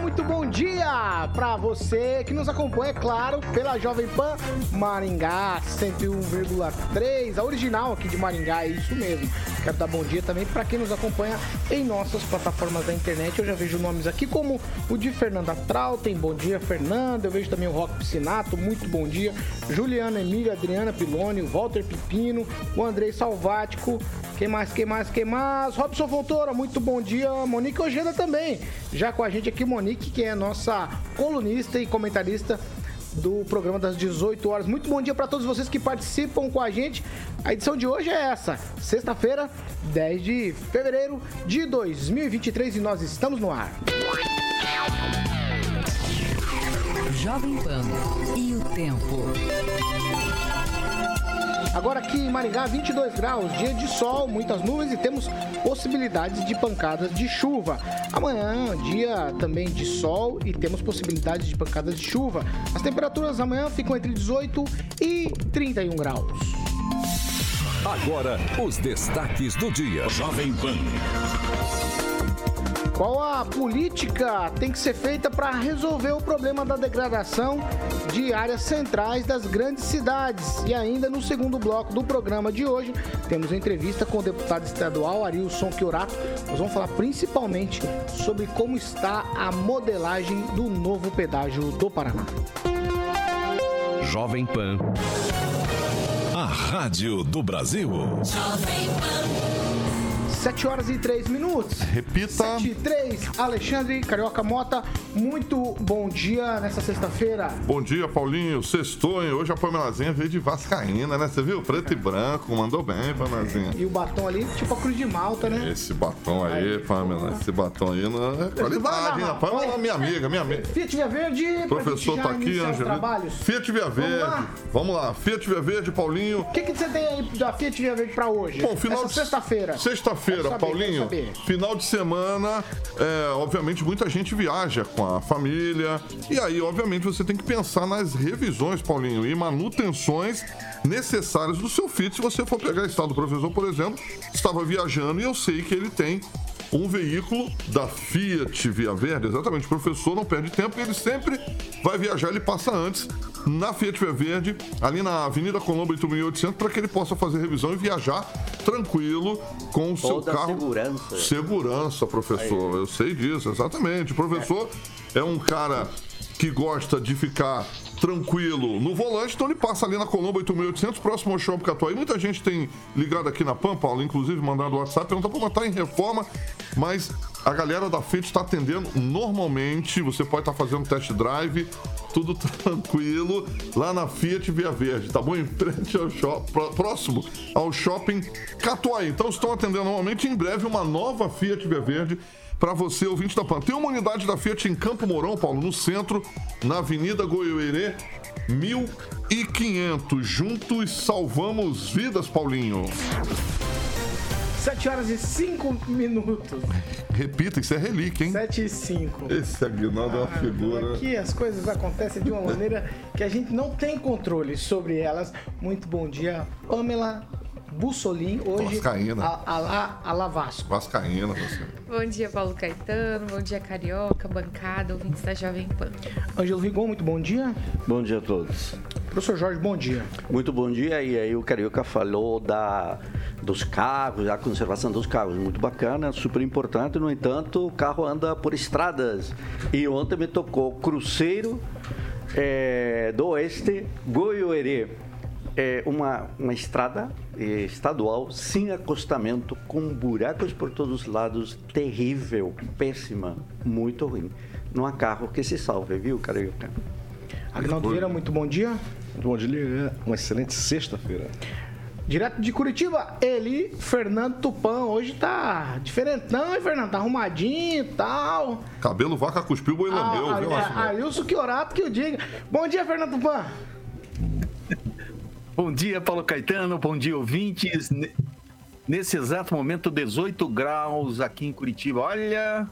Muito bom dia para você que nos acompanha, é claro, pela Jovem Pan Maringá 101,3, a original aqui de Maringá, é isso mesmo. Quero dar bom dia também para quem nos acompanha em nossas plataformas da internet. Eu já vejo nomes aqui como o de Fernanda Trautem, bom dia, Fernanda. Eu vejo também o Rock Piscinato, muito bom dia. Juliana Emília, Adriana Piloni, o Walter Pipino, o Andrei Salvático. Quem mais, quem mais, quem mais? Robson Fontoura, muito bom dia. Monique Ojeda também. Já com a gente aqui, Monique, que é nossa colunista e comentarista do programa das 18 horas. Muito bom dia para todos vocês que participam com a gente. A edição de hoje é essa, sexta-feira, 10 de fevereiro de 2023 e nós estamos no ar. Jovem Pan e o tempo. Agora aqui em Maringá, 22 graus, dia de sol, muitas nuvens e temos possibilidades de pancadas de chuva. Amanhã, dia também de sol e temos possibilidades de pancadas de chuva. As temperaturas amanhã ficam entre 18 e 31 graus. Agora, os destaques do dia. Jovem Pan. Qual a política tem que ser feita para resolver o problema da degradação de áreas centrais das grandes cidades? E ainda no segundo bloco do programa de hoje, temos entrevista com o deputado estadual Arilson Chiorato. Nós vamos falar principalmente sobre como está a modelagem do novo pedágio do Paraná. Jovem Pan. A Rádio do Brasil. Jovem Pan. 7 horas e 3 minutos. Repita. 7 e 3. Alexandre Carioca Mota, muito bom dia nessa sexta-feira. Bom dia, Paulinho. Sextou, hein? Hoje a Pamelazinha veio de Vascaína, né? Você viu? Preto e branco. Mandou bem, Pamelazinha. E o batom ali, tipo a Cruz de Malta, né? Esse batom aí, aí Pamela. Esse batom aí não é qualidade, hein? Pamela é minha amiga, minha amiga. Fiat Via Verde. Professor tá aqui, Angela. Fiat Via Verde. Vamos lá. Vamos lá. Fiat Via Verde, Paulinho. O que, que você tem aí da Fiat Via Verde pra hoje? Bom, final Essa de sexta-feira. Sexta-feira sexta-feira, Paulinho. Final de semana, é, obviamente, muita gente viaja com a família. E aí, obviamente, você tem que pensar nas revisões, Paulinho, e manutenções necessárias do seu Fit. Se você for pegar o estado do professor, por exemplo, estava viajando e eu sei que ele tem um veículo da Fiat Via Verde, exatamente. O professor não perde tempo, ele sempre vai viajar, ele passa antes na Fiat Via Verde, ali na Avenida Colombo 8800, para que ele possa fazer revisão e viajar tranquilo com o seu carro. Segurança. Segurança, professor. Aí. Eu sei disso, exatamente. O professor é um cara que gosta de ficar tranquilo no volante, então ele passa ali na Colombo 8800, próximo ao Shopping Catuai. Muita gente tem ligado aqui na PAN, Paulo, inclusive mandado WhatsApp, pergunta como está em reforma, mas a galera da Fiat está atendendo normalmente, você pode estar tá fazendo test drive, tudo tranquilo, lá na Fiat Via Verde, tá bom? Em frente ao shopping, próximo ao Shopping Catuai. Então estão atendendo normalmente, em breve uma nova Fiat Via Verde para você, ouvinte da PAN. Tem uma unidade da Fiat em Campo Mourão, Paulo, no centro, na Avenida Goiuerê, 1500. Juntos salvamos vidas, Paulinho. 7 horas e 5 minutos. Repita, isso é relíquia, hein? 7 e 5. Esse Aguinaldo ah, é uma ah, figura. Aqui as coisas acontecem de uma maneira que a gente não tem controle sobre elas. Muito bom dia, Pamela Bussolim, hoje Vascaína. A, a, a, a Vasco. Vascaína, você. Bom dia, Paulo Caetano. Bom dia, Carioca, bancada, ouvintes da Jovem Pan. Ângelo Rigon, muito bom dia. Bom dia a todos. Professor Jorge, bom dia. Muito bom dia. E aí o Carioca falou da, dos carros, a conservação dos carros. Muito bacana, super importante. No entanto, o carro anda por estradas. E ontem me tocou Cruzeiro é, do Oeste, Goiuerê é uma, uma estrada é, estadual sem acostamento, com buracos por todos os lados, terrível, péssima, muito ruim. Não há carro que se salve, viu, Carioca? Agnaldo Vieira, muito bom dia. Muito bom dia, uma excelente sexta-feira. Direto de Curitiba, ele, Fernando Tupan. Hoje tá diferentão, hein, Fernando? Tá arrumadinho e tal. Cabelo vaca cuspiu, boi lambeu, Ah, viu? é, Marcelo? Ailson Chiorato que eu diga. Bom dia, Fernando Tupan. Bom dia, Paulo Caetano. Bom dia, ouvintes. Ne- Nesse exato momento, 18 graus aqui em Curitiba. Olha,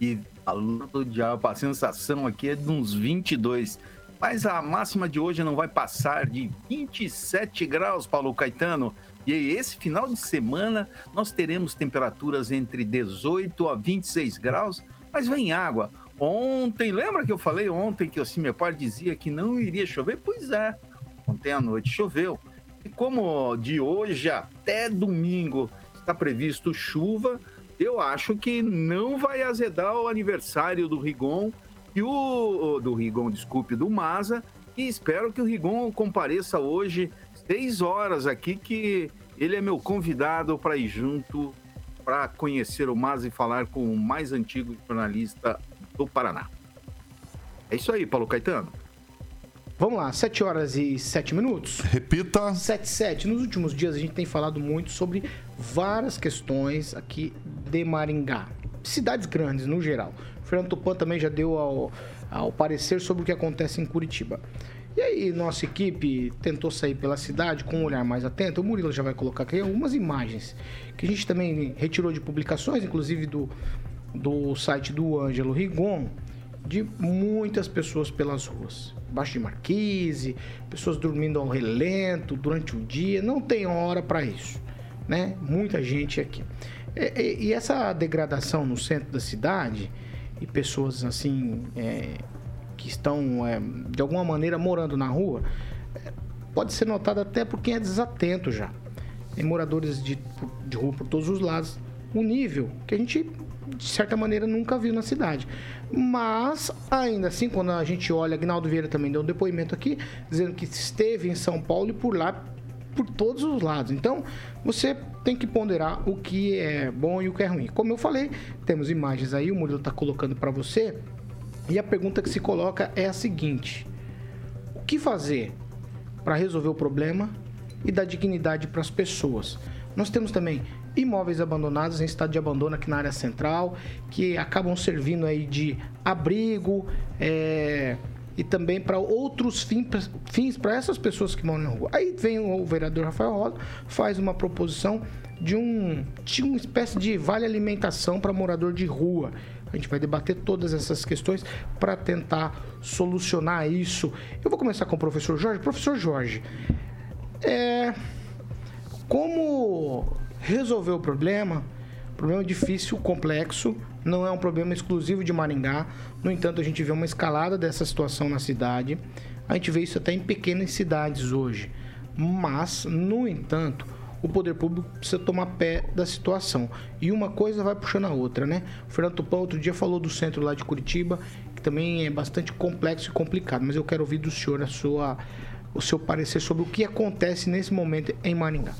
e falando do diabo, a sensação aqui é de uns 22. Mas a máxima de hoje não vai passar de 27 graus, Paulo Caetano. E esse final de semana nós teremos temperaturas entre 18 a 26 graus, mas vem água. Ontem, lembra que eu falei ontem que o Cimepar dizia que não iria chover? Pois é, ontem à noite choveu. E como de hoje até domingo está previsto chuva, eu acho que não vai azedar o aniversário do Rigon e o do Rigon, desculpe, do Maza. E espero que o Rigon compareça hoje, seis horas aqui, que ele é meu convidado para ir junto para conhecer o Maza e falar com o mais antigo jornalista do Paraná. É isso aí, Paulo Caetano. Vamos lá, 7 horas e 7 minutos. Repita. 7 7. Nos últimos dias a gente tem falado muito sobre várias questões aqui de Maringá. Cidades grandes no geral. O Fernando Tupan também já deu ao, ao parecer sobre o que acontece em Curitiba. E aí, nossa equipe tentou sair pela cidade com um olhar mais atento. O Murilo já vai colocar aqui algumas imagens que a gente também retirou de publicações, inclusive do, do site do Ângelo Rigon, de muitas pessoas pelas ruas. Baixo de marquise, pessoas dormindo ao relento durante o dia, não tem hora para isso, né? Muita gente aqui. E, e- e essa degradação no centro da cidade e pessoas assim é, que estão é, de alguma maneira morando na rua é, pode ser notada até por quem é desatento já. Tem moradores de, de rua por todos os lados. O nível que a gente, de certa maneira, nunca viu na cidade. Mas, ainda assim, quando a gente olha, Agnaldo Vieira também deu um depoimento aqui, dizendo que esteve em São Paulo e por lá, por todos os lados. Então, você tem que ponderar o que é bom e o que é ruim. Como eu falei, temos imagens aí, o Murilo está colocando para você. E a pergunta que se coloca é a seguinte: o que fazer para resolver o problema e dar dignidade para as pessoas? Nós temos também imóveis abandonados em estado de abandono aqui na área central, que acabam servindo aí de abrigo é, e também para outros fim- fins para essas pessoas que moram na rua. Aí vem o vereador Rafael Rosa, faz uma proposição de um de uma espécie de vale alimentação para morador de rua. A gente vai debater todas essas questões para tentar solucionar isso. Eu vou começar com o professor Jorge. Professor Jorge, é, como resolver o problema? Problema difícil, complexo, não é um problema exclusivo de Maringá. No entanto, a gente vê uma escalada dessa situação na cidade. A gente vê isso até em pequenas cidades hoje. Mas, no entanto, o poder público precisa tomar pé da situação. E uma coisa vai puxando a outra, né? O Fernando Tupan outro dia falou do centro lá de Curitiba, que também é bastante complexo e complicado. Mas eu quero ouvir do senhor a sua, o seu parecer sobre o que acontece nesse momento em Maringá.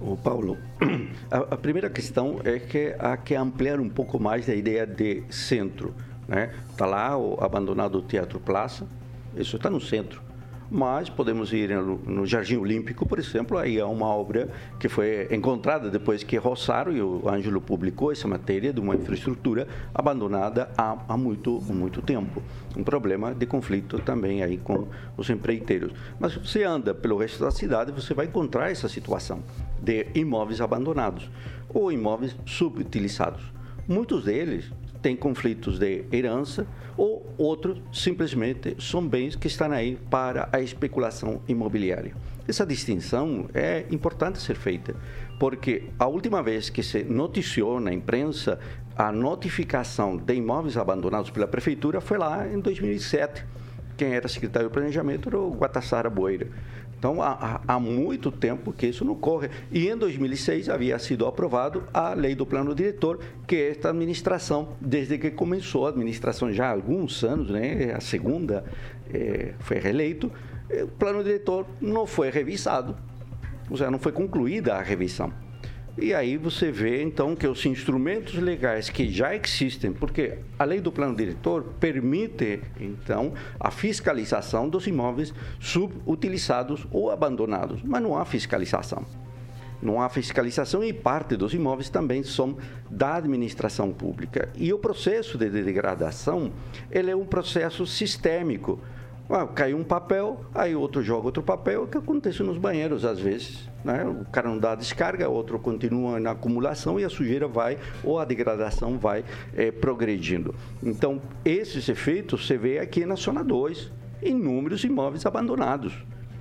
Ô Paulo, a, a primeira questão é que há que ampliar um pouco mais a ideia de centro. Né? Está lá o abandonado Teatro Plaza, isso está no centro. Mas podemos ir no, Jardim Olímpico, por exemplo, aí há uma obra que foi encontrada depois que Rosário e o Ângelo publicou essa matéria de uma infraestrutura abandonada há, há muito, muito tempo. Um problema de conflito também aí com os empreiteiros. Mas se você anda pelo resto da cidade, você vai encontrar essa situação de imóveis abandonados ou imóveis subutilizados. Muitos deles têm conflitos de herança ou outros simplesmente são bens que estão aí para a especulação imobiliária. Essa distinção é importante ser feita, porque a última vez que se noticiou na imprensa a notificação de imóveis abandonados pela prefeitura foi lá em 2007. Quem era secretário de planejamento era o Guatassara Boeira. Então, há, há, muito tempo que isso não ocorre. E em 2006 havia sido aprovado a lei do plano diretor, que esta administração, desde que começou a administração já há alguns anos, né, a segunda eh, foi reeleito, o plano diretor não foi revisado, ou seja, não foi concluída a revisão. E aí você vê, então, que os instrumentos legais que já existem, porque a lei do plano diretor permite, então, a fiscalização dos imóveis subutilizados ou abandonados, mas não há fiscalização. Não há fiscalização e parte dos imóveis também são da administração pública. E o processo de degradação, ele é um processo sistêmico ah, caiu um papel, aí outro joga outro papel, o que acontece nos banheiros às vezes. Né? O cara não dá descarga, outro continua na acumulação e a sujeira vai, ou a degradação vai é, progredindo. Então, esses efeitos você vê aqui na zona 2, inúmeros imóveis abandonados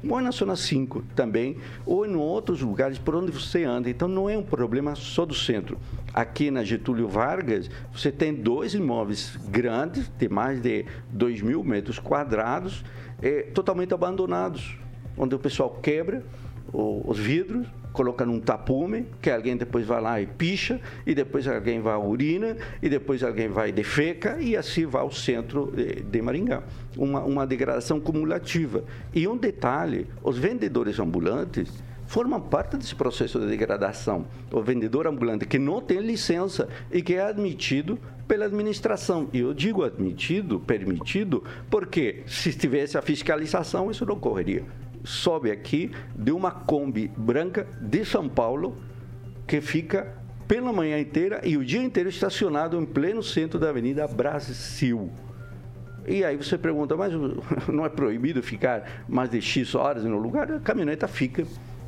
ou na zona 5 também, ou em outros lugares por onde você anda. Então não é um problema só do centro. Aqui na Getúlio Vargas, você tem dois imóveis grandes, de mais de 2 mil metros quadrados, é, totalmente abandonados, onde o pessoal quebra os vidros, coloca num tapume, que alguém depois vai lá e picha, e depois alguém vai à urina, e depois alguém vai defeca, e assim vai ao centro de, de Maringá. Uma, uma degradação cumulativa. E um detalhe, os vendedores ambulantes formam parte desse processo de degradação. O vendedor ambulante que não tem licença e que é admitido pela administração. E eu digo admitido, permitido, porque se tivesse a fiscalização, isso não ocorreria sobe aqui de uma Kombi branca de São Paulo que fica pela manhã inteira e o dia inteiro estacionado em pleno centro da Avenida Brasil. E aí você pergunta, mas não é proibido ficar mais de X horas no lugar? A caminhoneta fica.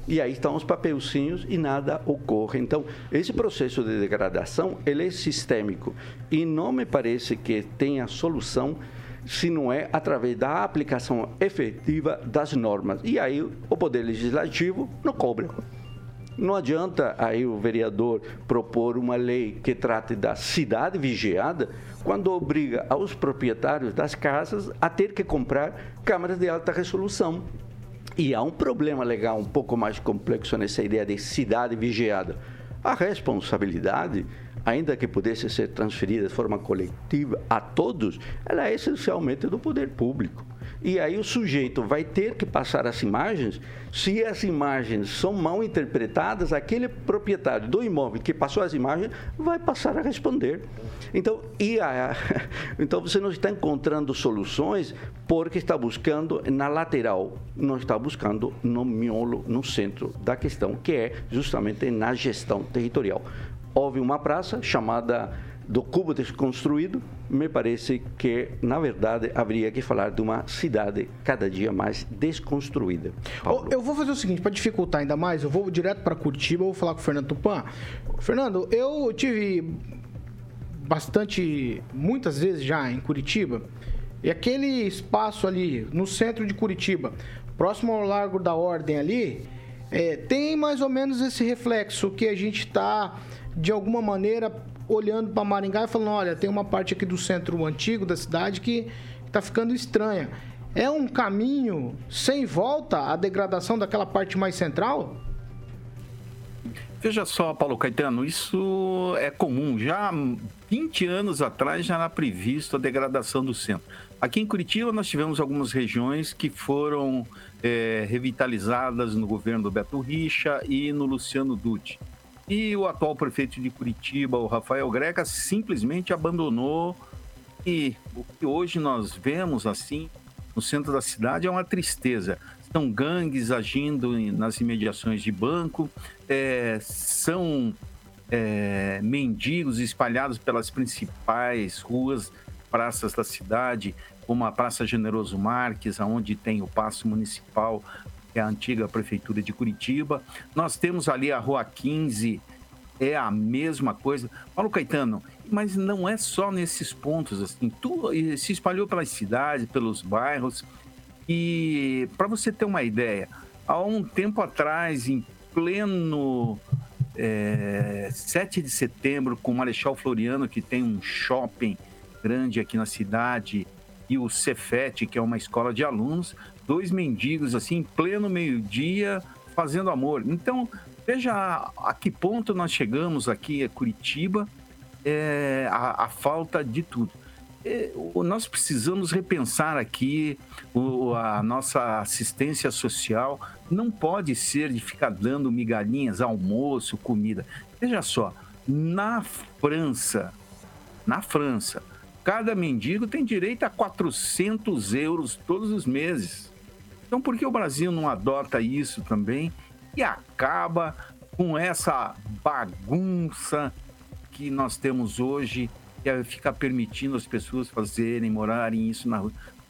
E aí estão os papelzinhos e nada ocorre. Então, esse processo de degradação, ele é sistêmico. E não me parece que tenha solução se não é através da aplicação efetiva das normas. E aí o Poder Legislativo não cobra. Não adianta aí o vereador propor uma lei que trate da cidade vigiada quando obriga aos proprietários das casas a ter que comprar câmeras de alta resolução. E há um problema legal um pouco mais complexo nessa ideia de cidade vigiada. A responsabilidade ainda que pudesse ser transferida de forma coletiva a todos, ela é essencialmente do poder público. E aí o sujeito vai ter que passar as imagens. Se as imagens são mal interpretadas, aquele proprietário do imóvel que passou as imagens vai passar a responder. Então, e a, então você não está encontrando soluções porque está buscando na lateral, não está buscando no miolo, no centro da questão, que é justamente na gestão territorial houve uma praça chamada do cubo desconstruído, me parece que, na verdade, haveria que falar de uma cidade cada dia mais desconstruída. Paulo. Eu vou fazer o seguinte, para dificultar ainda mais, eu vou direto para Curitiba, vou falar com o Fernando Tupan. Fernando, eu tive bastante, muitas vezes já em Curitiba, e aquele espaço ali no centro de Curitiba, próximo ao Largo da Ordem ali, é, tem mais ou menos esse reflexo que a gente está de alguma maneira, olhando para Maringá e falando: olha, tem uma parte aqui do centro antigo da cidade que está ficando estranha. É um caminho sem volta à degradação daquela parte mais central? Veja só, Paulo Caetano, isso é comum. Já 20 anos atrás já era previsto a degradação do centro. Aqui em Curitiba nós tivemos algumas regiões que foram é, revitalizadas no governo do Beto Richa e no Luciano Dutti. E o atual prefeito de Curitiba, o Rafael Greca, simplesmente abandonou. E o que hoje nós vemos assim no centro da cidade é uma tristeza. São gangues agindo nas imediações de banco, é, são é, mendigos espalhados pelas principais ruas, praças da cidade, como a Praça Generoso Marques, onde tem o Paço Municipal, que é a antiga prefeitura de Curitiba. Nós temos ali a Rua 15, é a mesma coisa. Paulo Caetano, mas não é só nesses pontos, assim, tu, se espalhou pelas cidades, pelos bairros. E para você ter uma ideia, há um tempo atrás, em pleno é, 7 de setembro, com o Marechal Floriano, que tem um shopping grande aqui na cidade, e o Cefet, que é uma escola de alunos, dois mendigos, assim, em pleno meio-dia, fazendo amor. Então, veja a, a, que ponto nós chegamos aqui em Curitiba, é, a, a, falta de tudo. é, nós precisamos repensar aqui o, a nossa assistência social. Não pode ser de ficar dando migalhinhas, almoço, comida. Veja só, na França, na França, cada mendigo tem direito a 400 euros todos os meses. Então, por que o Brasil não adota isso também e acaba com essa bagunça que nós temos hoje, que é ficar permitindo as pessoas fazerem, morarem isso na,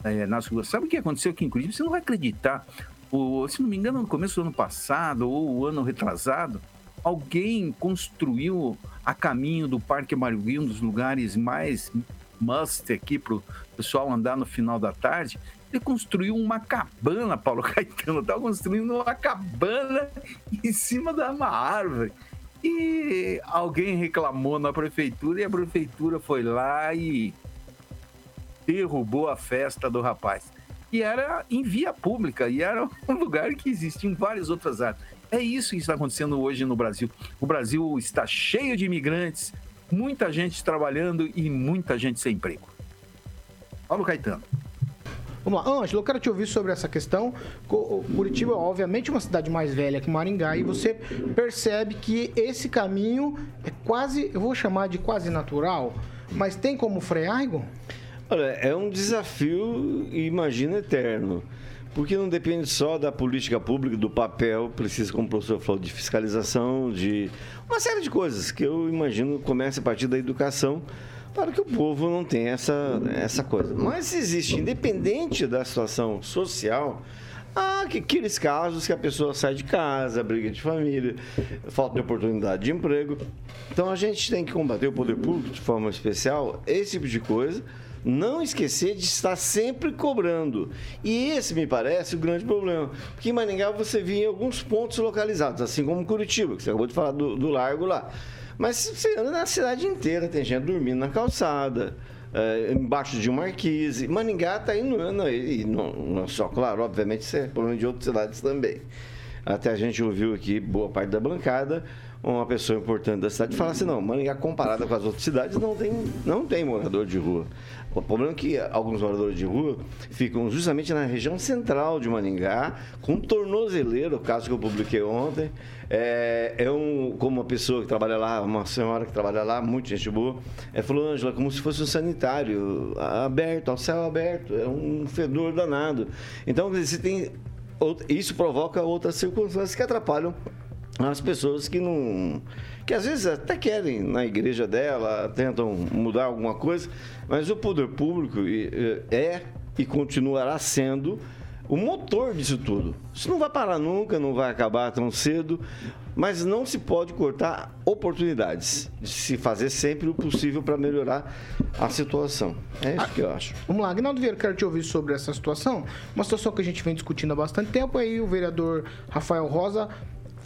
é, nas ruas? Sabe o que aconteceu em Curitiba? Você não vai acreditar. O, se não me engano, no começo do ano passado ou o ano retrasado, alguém construiu a caminho do Parque Marugui, um dos lugares mais must aqui para o pessoal andar no final da tarde, ele construiu uma cabana, Paulo Caetano, estava construindo uma cabana em cima de uma árvore. E alguém reclamou na prefeitura e a prefeitura foi lá e derrubou a festa do rapaz. E era em via pública, e era um lugar que existiam várias outras áreas. É isso que está acontecendo hoje no Brasil. O Brasil está cheio de imigrantes, muita gente trabalhando e muita gente sem emprego. Paulo Caetano. Vamos lá, Ângelo, eu quero te ouvir sobre essa questão. Curitiba é, obviamente, uma cidade mais velha que Maringá e você percebe que esse caminho é quase, eu vou chamar de quase natural, mas tem como frear, Igor? Olha, é um desafio, imagina, eterno. Porque não depende só da política pública, do papel, precisa, como o professor falou, de fiscalização, de uma série de coisas que eu imagino comece a partir da educação para que o povo não tenha essa, essa coisa. Mas existe, independente da situação social, há aqueles casos que a pessoa sai de casa, briga de família, falta de oportunidade de emprego. Então a gente tem que combater o poder público de forma especial, esse tipo de coisa. Não esquecer de estar sempre cobrando. E esse me parece o grande problema. Porque em Maringá você via em alguns pontos localizados, assim como Curitiba, que você acabou de falar do, do largo lá. Mas você anda na cidade inteira, tem gente dormindo na calçada. É, embaixo de um marquise. Maningá está indo, e não, não só, claro, obviamente isso é problema de outras cidades também. Até a gente ouviu aqui boa parte da bancada uma pessoa importante da cidade falar assim, não, Maningá comparada com as outras cidades não tem, não tem morador de rua. O problema é que alguns moradores de rua ficam justamente na região central de Maningá, com tornozeleiro, o caso que eu publiquei ontem, é, é um, como uma pessoa que trabalha lá, uma senhora que trabalha lá, muito gente boa, é, falou, Ângela, como se fosse um sanitário aberto, ao céu aberto, é um fedor danado. Então, você tem, isso provoca outras circunstâncias que atrapalham as pessoas que não. que às vezes até querem na igreja dela, tentam mudar alguma coisa, mas o poder público é e continuará sendo o motor disso tudo. Isso não vai parar nunca, não vai acabar tão cedo, mas não se pode cortar oportunidades de se fazer sempre o possível para melhorar a situação. É isso ah, que eu acho. Vamos lá, Agnaldo Vieira, quero te ouvir sobre essa situação. Uma situação que a gente vem discutindo há bastante tempo, aí o vereador Rafael Rosa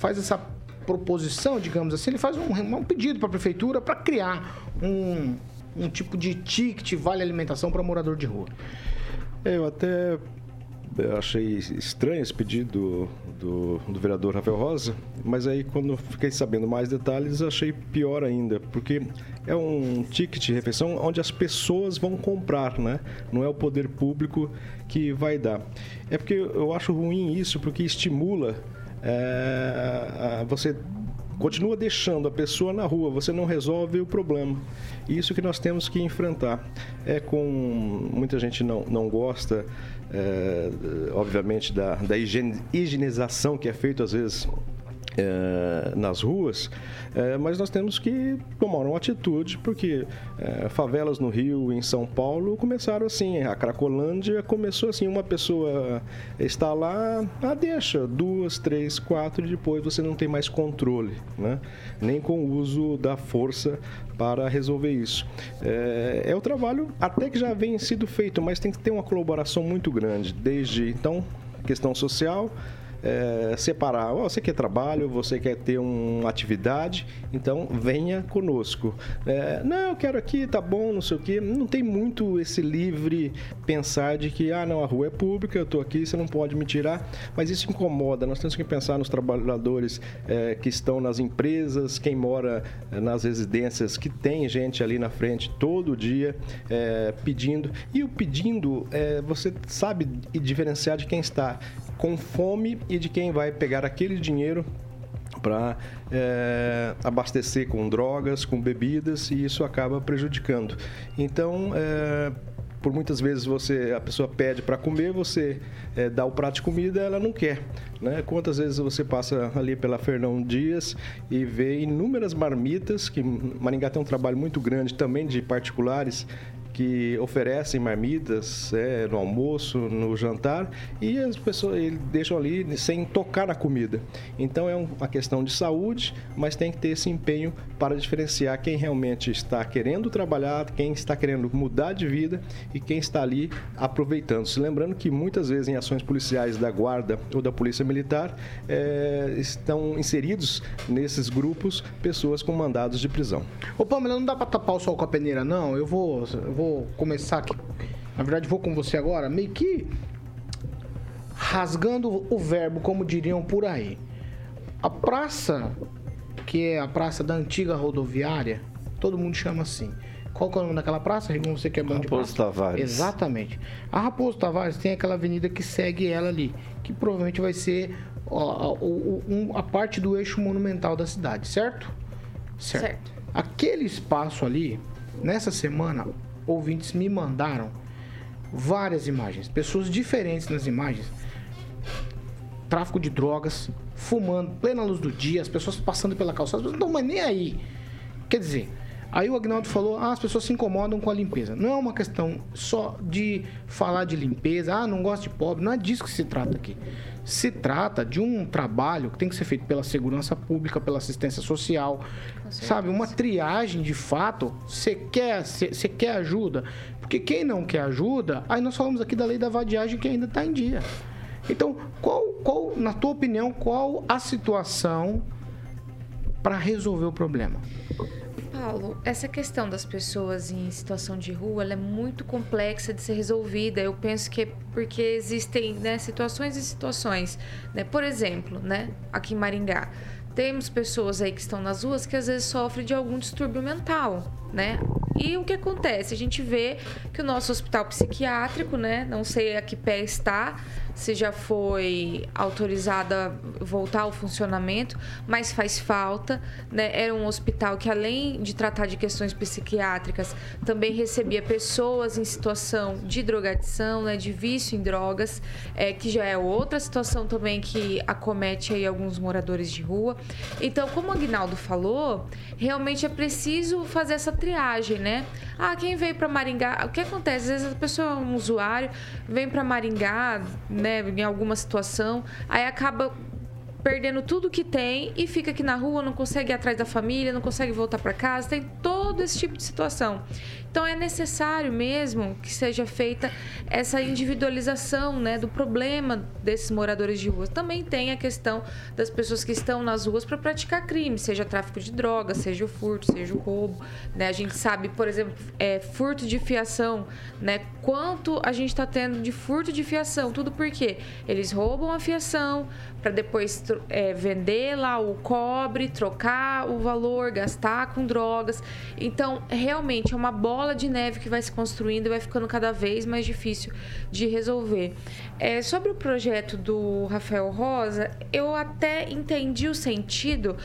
faz essa proposição, digamos assim, ele faz um, um pedido para a prefeitura para criar um, um tipo de ticket, vale alimentação para morador de rua. Eu até eu achei estranho esse pedido do, do, vereador Rafael Rosa, mas aí quando fiquei sabendo mais detalhes, achei pior ainda, porque é um ticket de refeição onde as pessoas vão comprar, né? Não é o poder público que vai dar. É porque eu acho ruim isso, porque estimula é, você continua deixando a pessoa na rua, você não resolve o problema. Isso que nós temos que enfrentar. É com muita gente não, não gosta, é, obviamente, da, da higienização que é feito às vezes é, nas ruas, é, mas nós temos que tomar uma atitude, porque é, favelas no Rio, em São Paulo, começaram assim. A Cracolândia começou assim: uma pessoa está lá, ah, deixa duas, três, quatro, e depois você não tem mais controle, né? nem com o uso da força para resolver isso. É, é o trabalho até que já vem sido feito, mas tem que ter uma colaboração muito grande, desde então, questão social é, separar. Você quer trabalho, você quer ter uma atividade, então venha conosco. É, não, eu quero aqui, tá bom, não sei o quê. Não tem muito esse livre pensar de que, ah, não, a rua é pública, eu estou aqui, você não pode me tirar. Mas isso incomoda. Nós temos que pensar nos trabalhadores é, que estão nas empresas, quem mora é, nas residências, que tem gente ali na frente todo dia é, pedindo. E o pedindo, é, você sabe diferenciar de quem está com fome e de quem vai pegar aquele dinheiro para é, abastecer com drogas, com bebidas e isso acaba prejudicando. Então, é, por muitas vezes você a pessoa pede para comer, você é, dá o prato de comida, ela não quer. Né? Quantas vezes você passa ali pela Fernão Dias e vê inúmeras marmitas, que Maringá tem um trabalho muito grande também de particulares que oferecem marmitas é, no almoço, no jantar e as pessoas deixam ali sem tocar na comida. Então é uma questão de saúde, mas tem que ter esse empenho para diferenciar quem realmente está querendo trabalhar, quem está querendo mudar de vida e quem está ali aproveitando. Se lembrando que muitas vezes em ações policiais da guarda ou da polícia militar é, estão inseridos nesses grupos pessoas com mandados de prisão. Ô Pamela, não dá para tapar o sol com a peneira, não. Eu vou, eu vou vou começar aqui. Na verdade, vou com você agora, meio que rasgando o verbo, como diriam por aí. A praça, que é a praça da antiga rodoviária, todo mundo chama assim. Qual que é o nome daquela praça, Rigon? Você que é bom Raposo Tavares. Exatamente. A Raposo Tavares tem aquela avenida que segue ela ali, que provavelmente vai ser a, a, a parte do eixo monumental da cidade, certo? Certo. certo. Aquele espaço ali, nessa semana, ouvintes me mandaram várias imagens, pessoas diferentes nas imagens. Tráfico de drogas, fumando, plena luz do dia, as pessoas passando pela calçada, não estão nem aí. Quer dizer, aí o Agnaldo falou: ah, as pessoas se incomodam com a limpeza. Não é uma questão só de falar de limpeza, ah, não gosto de pobre, não é disso que se trata aqui se trata de um trabalho que tem que ser feito pela segurança pública, pela assistência social, sabe? Uma triagem de fato. Você quer, você quer ajuda? Porque quem não quer ajuda, aí nós falamos aqui da lei da vadiagem que ainda está em dia. Então, qual, qual, na tua opinião, qual a situação para resolver o problema? Paulo, essa questão das pessoas em situação de rua é muito complexa de ser resolvida. Eu penso que é porque existem né, situações e situações. Né? Por exemplo, né, aqui em Maringá, temos pessoas aí que estão nas ruas que às vezes sofrem de algum distúrbio mental, né? E o que acontece? A gente vê que o nosso hospital psiquiátrico, né? Não sei a que pé está, se já foi autorizada voltar ao funcionamento, mas faz falta. Né? Era um hospital que, além de tratar de questões psiquiátricas, também recebia pessoas em situação de drogadição, né? de vício em drogas, é, que já é outra situação também que acomete aí alguns moradores de rua. Então, como o Agnaldo falou, realmente é preciso fazer essa triagem, né? Ah, quem veio para Maringá? O que acontece? Às vezes a pessoa, um usuário, vem para Maringá, né, em alguma situação, aí acaba perdendo tudo que tem e fica aqui na rua, não consegue ir atrás da família, não consegue voltar para casa, tem todo esse tipo de situação. Então é necessário mesmo que seja feita essa individualização né, do problema desses moradores de rua. Também tem a questão das pessoas que estão nas ruas para praticar crime, seja tráfico de drogas, seja o furto, seja o roubo. Né? A gente sabe, por exemplo, é, furto de fiação, né? Quanto a gente está tendo de furto de fiação? Tudo porque eles roubam a fiação para depois é, vender lá o cobre, trocar o valor, gastar com drogas. Então, realmente é uma bola de neve que vai se construindo e vai ficando cada vez mais difícil de resolver. É, sobre o projeto do Rafael Rosa, eu até entendi o sentido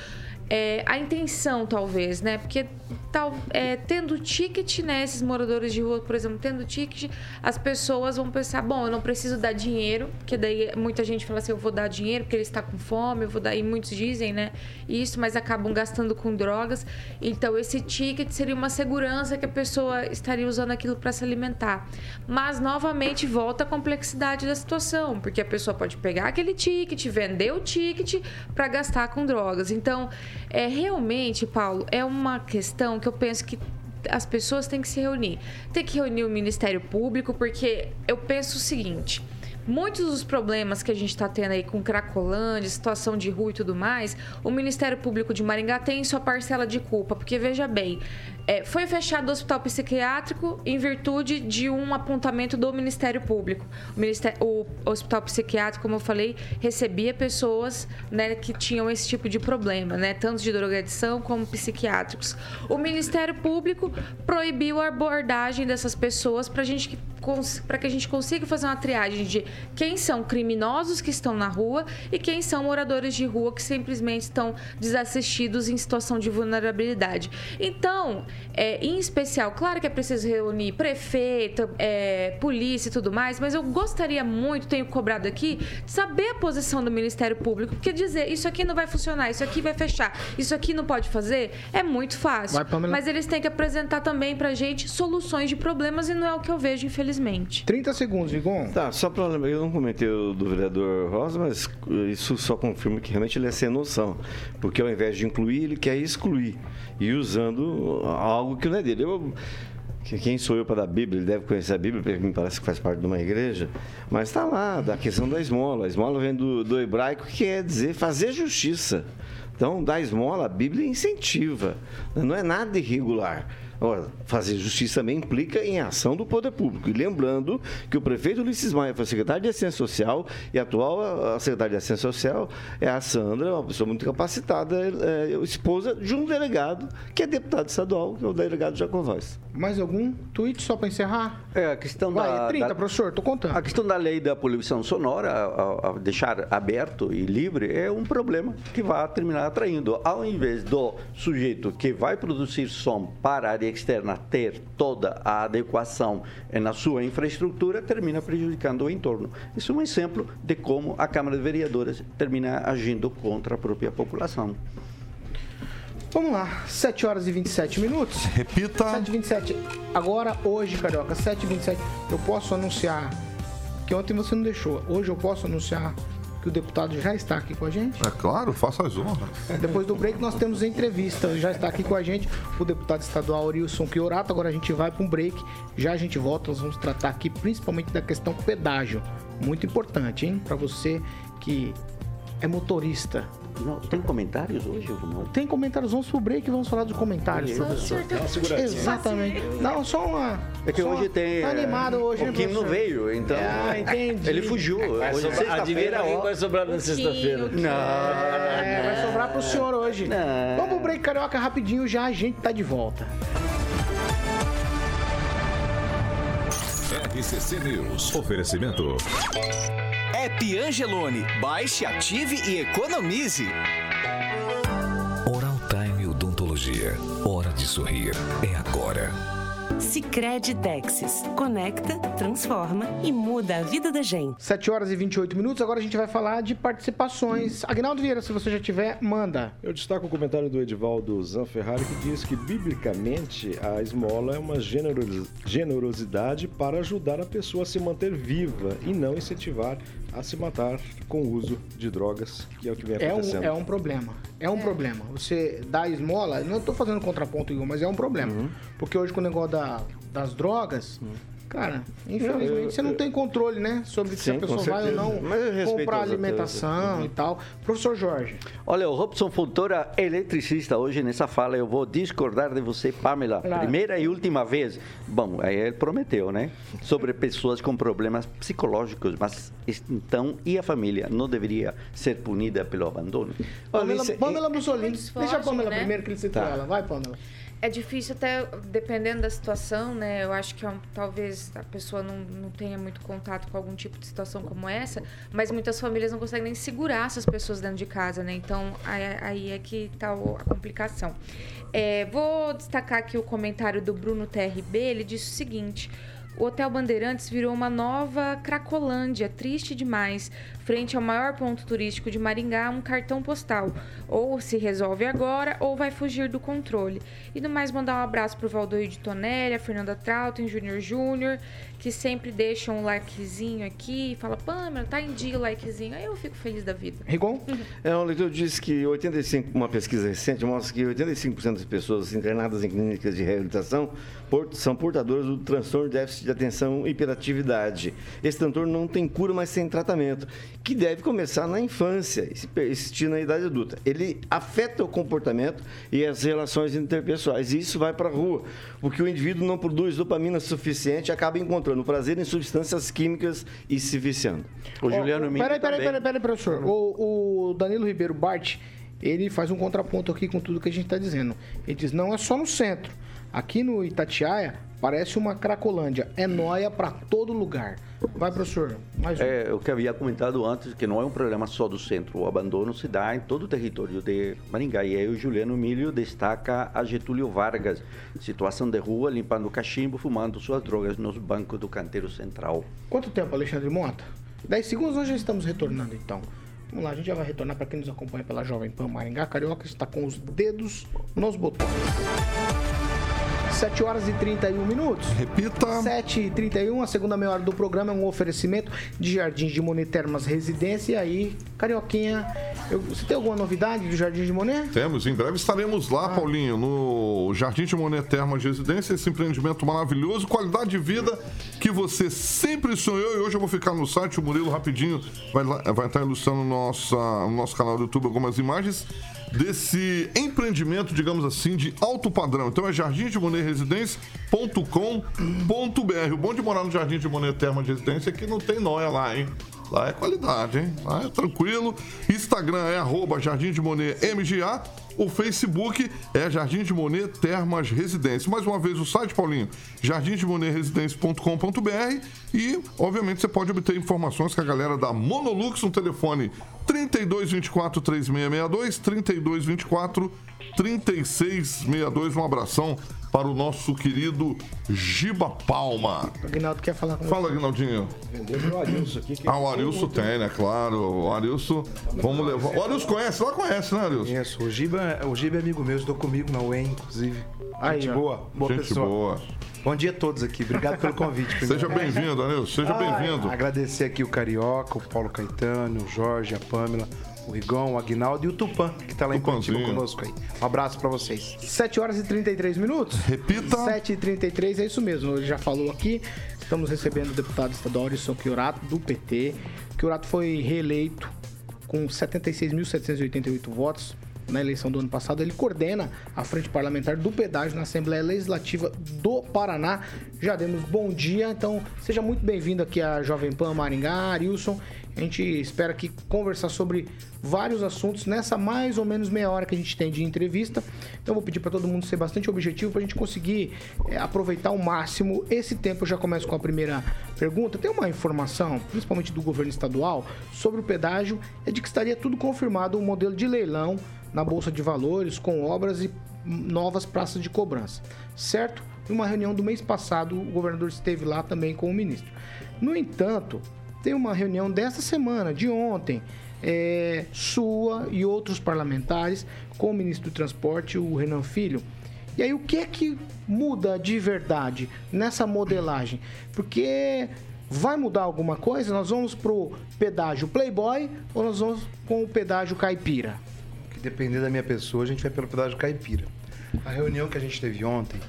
é, a intenção, talvez, né? Porque tal, é, tendo ticket, né? Esses moradores de rua, por exemplo, tendo ticket, as pessoas vão pensar, bom, eu não preciso dar dinheiro, porque daí muita gente fala assim, eu vou dar dinheiro porque ele está com fome, eu vou dar, e muitos dizem, né? Isso, mas acabam gastando com drogas. Então, esse ticket seria uma segurança que a pessoa estaria usando aquilo para se alimentar. Mas, novamente, volta a complexidade da situação, porque a pessoa pode pegar aquele ticket, vender o ticket para gastar com drogas. Então, é, realmente, Paulo, é uma questão que eu penso que as pessoas têm que se reunir. Tem que reunir o Ministério Público, porque eu penso o seguinte: muitos dos problemas que a gente está tendo aí com Cracolândia, situação de rua e tudo mais, o Ministério Público de Maringá tem sua parcela de culpa, porque veja bem, é, foi fechado o hospital psiquiátrico em virtude de um apontamento do Ministério Público. O, Ministério, o hospital psiquiátrico, como eu falei, recebia pessoas né, que tinham esse tipo de problema, né, tanto de drogadição como psiquiátricos. O Ministério Público proibiu a abordagem dessas pessoas para gente para que a gente consiga fazer uma triagem de quem são criminosos que estão na rua e quem são moradores de rua que simplesmente estão desassistidos em situação de vulnerabilidade. Então, é, em especial, claro que é preciso reunir prefeito, é, polícia e tudo mais, mas eu gostaria muito, tenho cobrado aqui, de saber a posição do Ministério Público, porque dizer isso aqui não vai funcionar, isso aqui vai fechar, isso aqui não pode fazer, é muito fácil. Vai, mas eles têm que apresentar também pra gente soluções de problemas e não é o que eu vejo, infelizmente. 30 segundos, Igon. Tá, só pra lembrar, eu não comentei o do vereador Rosa, mas isso só confirma que realmente ele é sem noção, porque ao invés de incluir, ele quer excluir e usando algo que não é dele. Eu, quem sou eu para dar Bíblia? Ele deve conhecer a Bíblia, porque me parece que faz parte de uma igreja. Mas está lá, da questão da esmola. A esmola vem do, do hebraico, que quer dizer fazer justiça. Então, dar esmola, a Bíblia incentiva. Não é nada irregular. Ora, fazer justiça também implica em ação do poder público. E lembrando que o prefeito Ulisses Maia foi secretário de Assistência Social e a atual secretária de Assistência Social é a Sandra, uma pessoa muito capacitada, é, esposa de um delegado que é deputado estadual, que é o delegado Jacovaz. Mais algum tweet só para encerrar? É, a questão Vai, da... 30, da, professor, tô contando. A questão da lei da poluição sonora, a, a deixar aberto e livre, é um problema que vai terminar atraindo. Ao invés do sujeito que vai produzir som para a área externa ter toda a adequação na sua infraestrutura, termina prejudicando o entorno. Isso é um exemplo de como a Câmara de Vereadores termina agindo contra a própria população. Vamos lá, 7 horas e 27 minutos. Repita. 7 e 27. Agora, hoje, Carioca, 7 e 27. Eu posso anunciar que ontem você não deixou. Hoje eu posso anunciar que o deputado já está aqui com a gente. É claro, faça as honras. Depois do break nós temos entrevista. Já está aqui com a gente o deputado estadual Orilson Chiorato. Agora a gente vai para um break. Já a gente volta, nós vamos tratar aqui principalmente da questão pedágio. Muito importante, hein? Para você que é motorista não, tem comentários hoje? Não? Tem comentários, vamos pro break e vamos falar dos comentários, professor. Exatamente. Não, só uma. É que hoje tem. Tá animado hoje, O Kim não veio, então. Ah, entendi. Ele fugiu. Hoje sobrar, sexta-feira. vai sobrar na sexta-feira. Não. É, vai sobrar pro senhor hoje. Não. Vamos pro break carioca rapidinho, já a gente tá de volta. RCC News. Oferecimento. App Angelone. Baixe, ative e economize. Oral Time Odontologia. Hora de sorrir. É agora. Sicredi Texas. Conecta, transforma e muda a vida da gente. 7 horas e 28 minutos. Agora a gente vai falar de participações. Agnaldo Vieira, se você já tiver, manda. Eu destaco o comentário do Edivaldo Zanferrari que diz que, biblicamente, a esmola é uma generosidade para ajudar a pessoa a se manter viva e não incentivar a se matar com o uso de drogas, que é o que vem acontecendo. É um, é um problema. É um é. problema. Você dá esmola, não estou fazendo contraponto, mas é um problema. Uhum. Porque hoje com o negócio da, das drogas, uhum. Cara, infelizmente eu, eu, você não tem controle, né? Sobre sim, se a pessoa vai ou não comprar alimentação e tal. Professor Jorge. Olha, o Robson Fontoura, eletricista, hoje nessa fala eu vou discordar de você, Pamela. Claro. Primeira e última vez. Bom, aí ele prometeu, né? Sobre pessoas com problemas psicológicos, mas então e a família não deveria ser punida pelo abandono? Pamela, Pamela Mussolini, deixa a Pamela né? primeiro que ele citou tá. ela. Vai, Pamela. É difícil até, dependendo da situação, né? Eu acho que é talvez a pessoa não, não tenha muito contato com algum tipo de situação como essa, mas muitas famílias não conseguem nem segurar essas pessoas dentro de casa, né? Então, aí, aí é que está a complicação. É, vou destacar aqui o comentário do Bruno TRB, ele disse o seguinte... O Hotel Bandeirantes virou uma nova Cracolândia, triste demais frente ao maior ponto turístico de Maringá, um cartão postal. Ou se resolve agora, ou vai fugir do controle. E no mais, mandar um abraço pro Valdoir de Tonelli, a Fernanda Trautem, Júnior Júnior, que sempre deixam um likezinho aqui e fala, Pamela, tá em dia o likezinho. Aí eu fico feliz da vida. Rigon? Uhum. É, o leitor disse que 85, uma pesquisa recente mostra que 85% das pessoas internadas em clínicas de reabilitação são portadoras do transtorno de déficit de atenção e hiperatividade. Esse transtorno não tem cura, mas tem tratamento, que deve começar na infância e se persistir na idade adulta. Ele afeta o comportamento e as relações interpessoais, e isso vai para a rua, porque o indivíduo não produz dopamina suficiente e acaba encontrando prazer em substâncias químicas e se viciando. O Juliano Mini Peraí, peraí, peraí, peraí, professor. O, o Danilo Ribeiro Bart, ele faz um contraponto aqui com tudo que a gente está dizendo. Ele diz, não é só no centro. Aqui no Itatiaia, parece uma cracolândia. É noia para todo lugar. Vai, professor. Mais um. É, o que havia comentado antes, que não é um problema só do centro. O abandono se dá em todo o território de Maringá. E aí o Juliano Milho destaca a Getúlio Vargas. Situação de rua, limpando cachimbo, fumando suas drogas nos bancos do canteiro central. Quanto tempo, Alexandre Mota? 10 segundos, nós já estamos retornando, então. Vamos lá, a gente já vai retornar para quem nos acompanha pela Jovem Pan Maringá. Carioca está com os dedos nos botões. 7 horas e 31 minutos. Repita. 7 e 31 a segunda meia hora do programa é um oferecimento de Jardim de Monet Termas Residência. E aí, Carioquinha, eu- você tem alguma novidade do Jardim de Monet? Temos, em breve estaremos lá, Paulinho, no Jardim de Monet Termas de Residência, esse empreendimento maravilhoso, qualidade de vida que você sempre sonhou e hoje eu vou ficar no site, o Murilo rapidinho vai, lá- vai estar ilustrando no nosso, no nosso canal do YouTube algumas imagens desse empreendimento, digamos assim, de alto padrão. Então é jardimdemonetresidencia.com.br. O bom de morar no Jardim de Monet Termas de Residência é que não tem nóia lá, hein? Lá é qualidade, hein? Lá é tranquilo. Instagram é arroba Jardim de Monet MGA. O Facebook é Jardim de Monet Termas Residência. Mais uma vez o site, Paulinho, jardimdemonetresidencia.com.br e, obviamente, você pode obter informações com a galera da Monolux no telefone 3224 3662, 3224 3662. Um abração para o nosso querido Giba Palma. O Aguinaldo quer falar com Fala, Aguinaldinho. Vendeu meu Arilson aqui. que Ah, o Arilson tem, né? Claro. O Arilson, vamos levar. O Arilson conhece, lá conhece, né, Arilson? Conheço. O Giba, o Giba é amigo meu, estou comigo na UEM, inclusive. Aí, Gente ó. boa, boa Gente pessoa. boa. Bom dia a todos aqui, obrigado pelo convite. Seja bem-vindo, Arilson. Seja Ah, bem-vindo. Agradecer aqui o Carioca, o Paulo Caetano, o Jorge, a Pamela, o Rigon, o Aguinaldo e o Tupã, que tá lá em Curitiba conosco aí. Um abraço pra vocês. 7 horas e 33 minutos? Repita. 7 e 33 é isso mesmo. Ele já falou aqui. Estamos recebendo o deputado estadual Arisson Chiorato, do PT. Chiorato foi reeleito com 76.788 votos na eleição do ano passado. Ele coordena a frente parlamentar do pedágio na Assembleia Legislativa do Paraná. Já demos bom dia, então seja muito bem-vindo aqui à Jovem Pan Maringá, Arilson. A gente espera aqui conversar sobre vários assuntos nessa mais ou menos meia hora que a gente tem de entrevista. Então vou pedir para todo mundo ser bastante objetivo para a gente conseguir é, aproveitar ao máximo esse tempo. Eu já começo com a primeira pergunta. Tem uma informação, principalmente do governo estadual, sobre o pedágio, é de que estaria tudo confirmado um modelo de leilão na Bolsa de Valores com obras e novas praças de cobrança, certo? Em uma reunião do mês passado, o governador esteve lá também com o ministro. No entanto, tem uma reunião dessa semana, de ontem, é, sua e outros parlamentares, com o ministro do Transporte, o Renan Filho. E aí, o que é que muda de verdade nessa modelagem? Porque vai mudar alguma coisa? Nós vamos pro pedágio Playboy ou nós vamos com o pedágio Caipira? Que depender da minha pessoa, a gente vai pelo pedágio caipira. A reunião que a gente teve ontem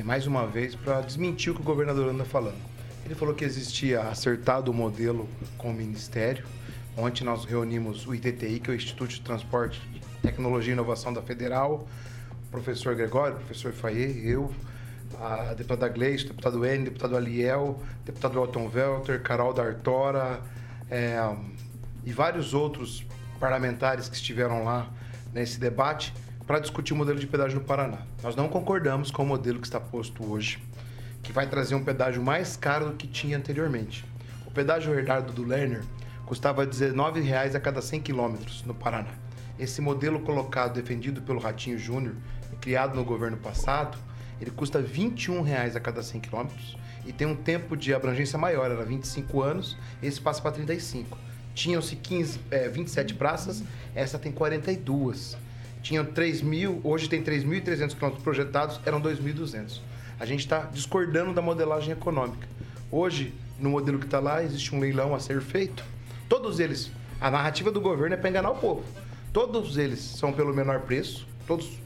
é mais uma vez para desmentir o que o governador anda falando. Ele falou que existia acertado o modelo com o Ministério. Ontem nós reunimos o ITTI, que é o Instituto de Transporte, Tecnologia e Inovação da Federal, o professor Gregório, o professor Faye, eu, a deputada Gleice, o deputado N, deputado Aliel, o deputado Elton Welter, Carol D'Artora, é, e vários outros parlamentares que estiveram lá nesse debate para discutir o modelo de pedágio no Paraná. Nós não concordamos com o modelo que está posto hoje, que vai trazer um pedágio mais caro do que tinha anteriormente. O pedágio herdado do Lerner custava R$ 19,00 a cada 100 quilômetros no Paraná. Esse modelo colocado, defendido pelo Ratinho Júnior, criado no governo passado, ele custa R$ 21,00 a cada 100 quilômetros e tem um tempo de abrangência maior, era 25 anos, esse passa para 35. Tinham-se 15, é, 27 praças, essa tem 42. Tinham 3 mil, hoje tem 3.300 quilômetros projetados, eram 2.200. A gente está discordando da modelagem econômica. Hoje, no modelo que está lá, existe um leilão a ser feito. Todos eles, a narrativa do governo é para enganar o povo. Todos eles são pelo menor preço, todos,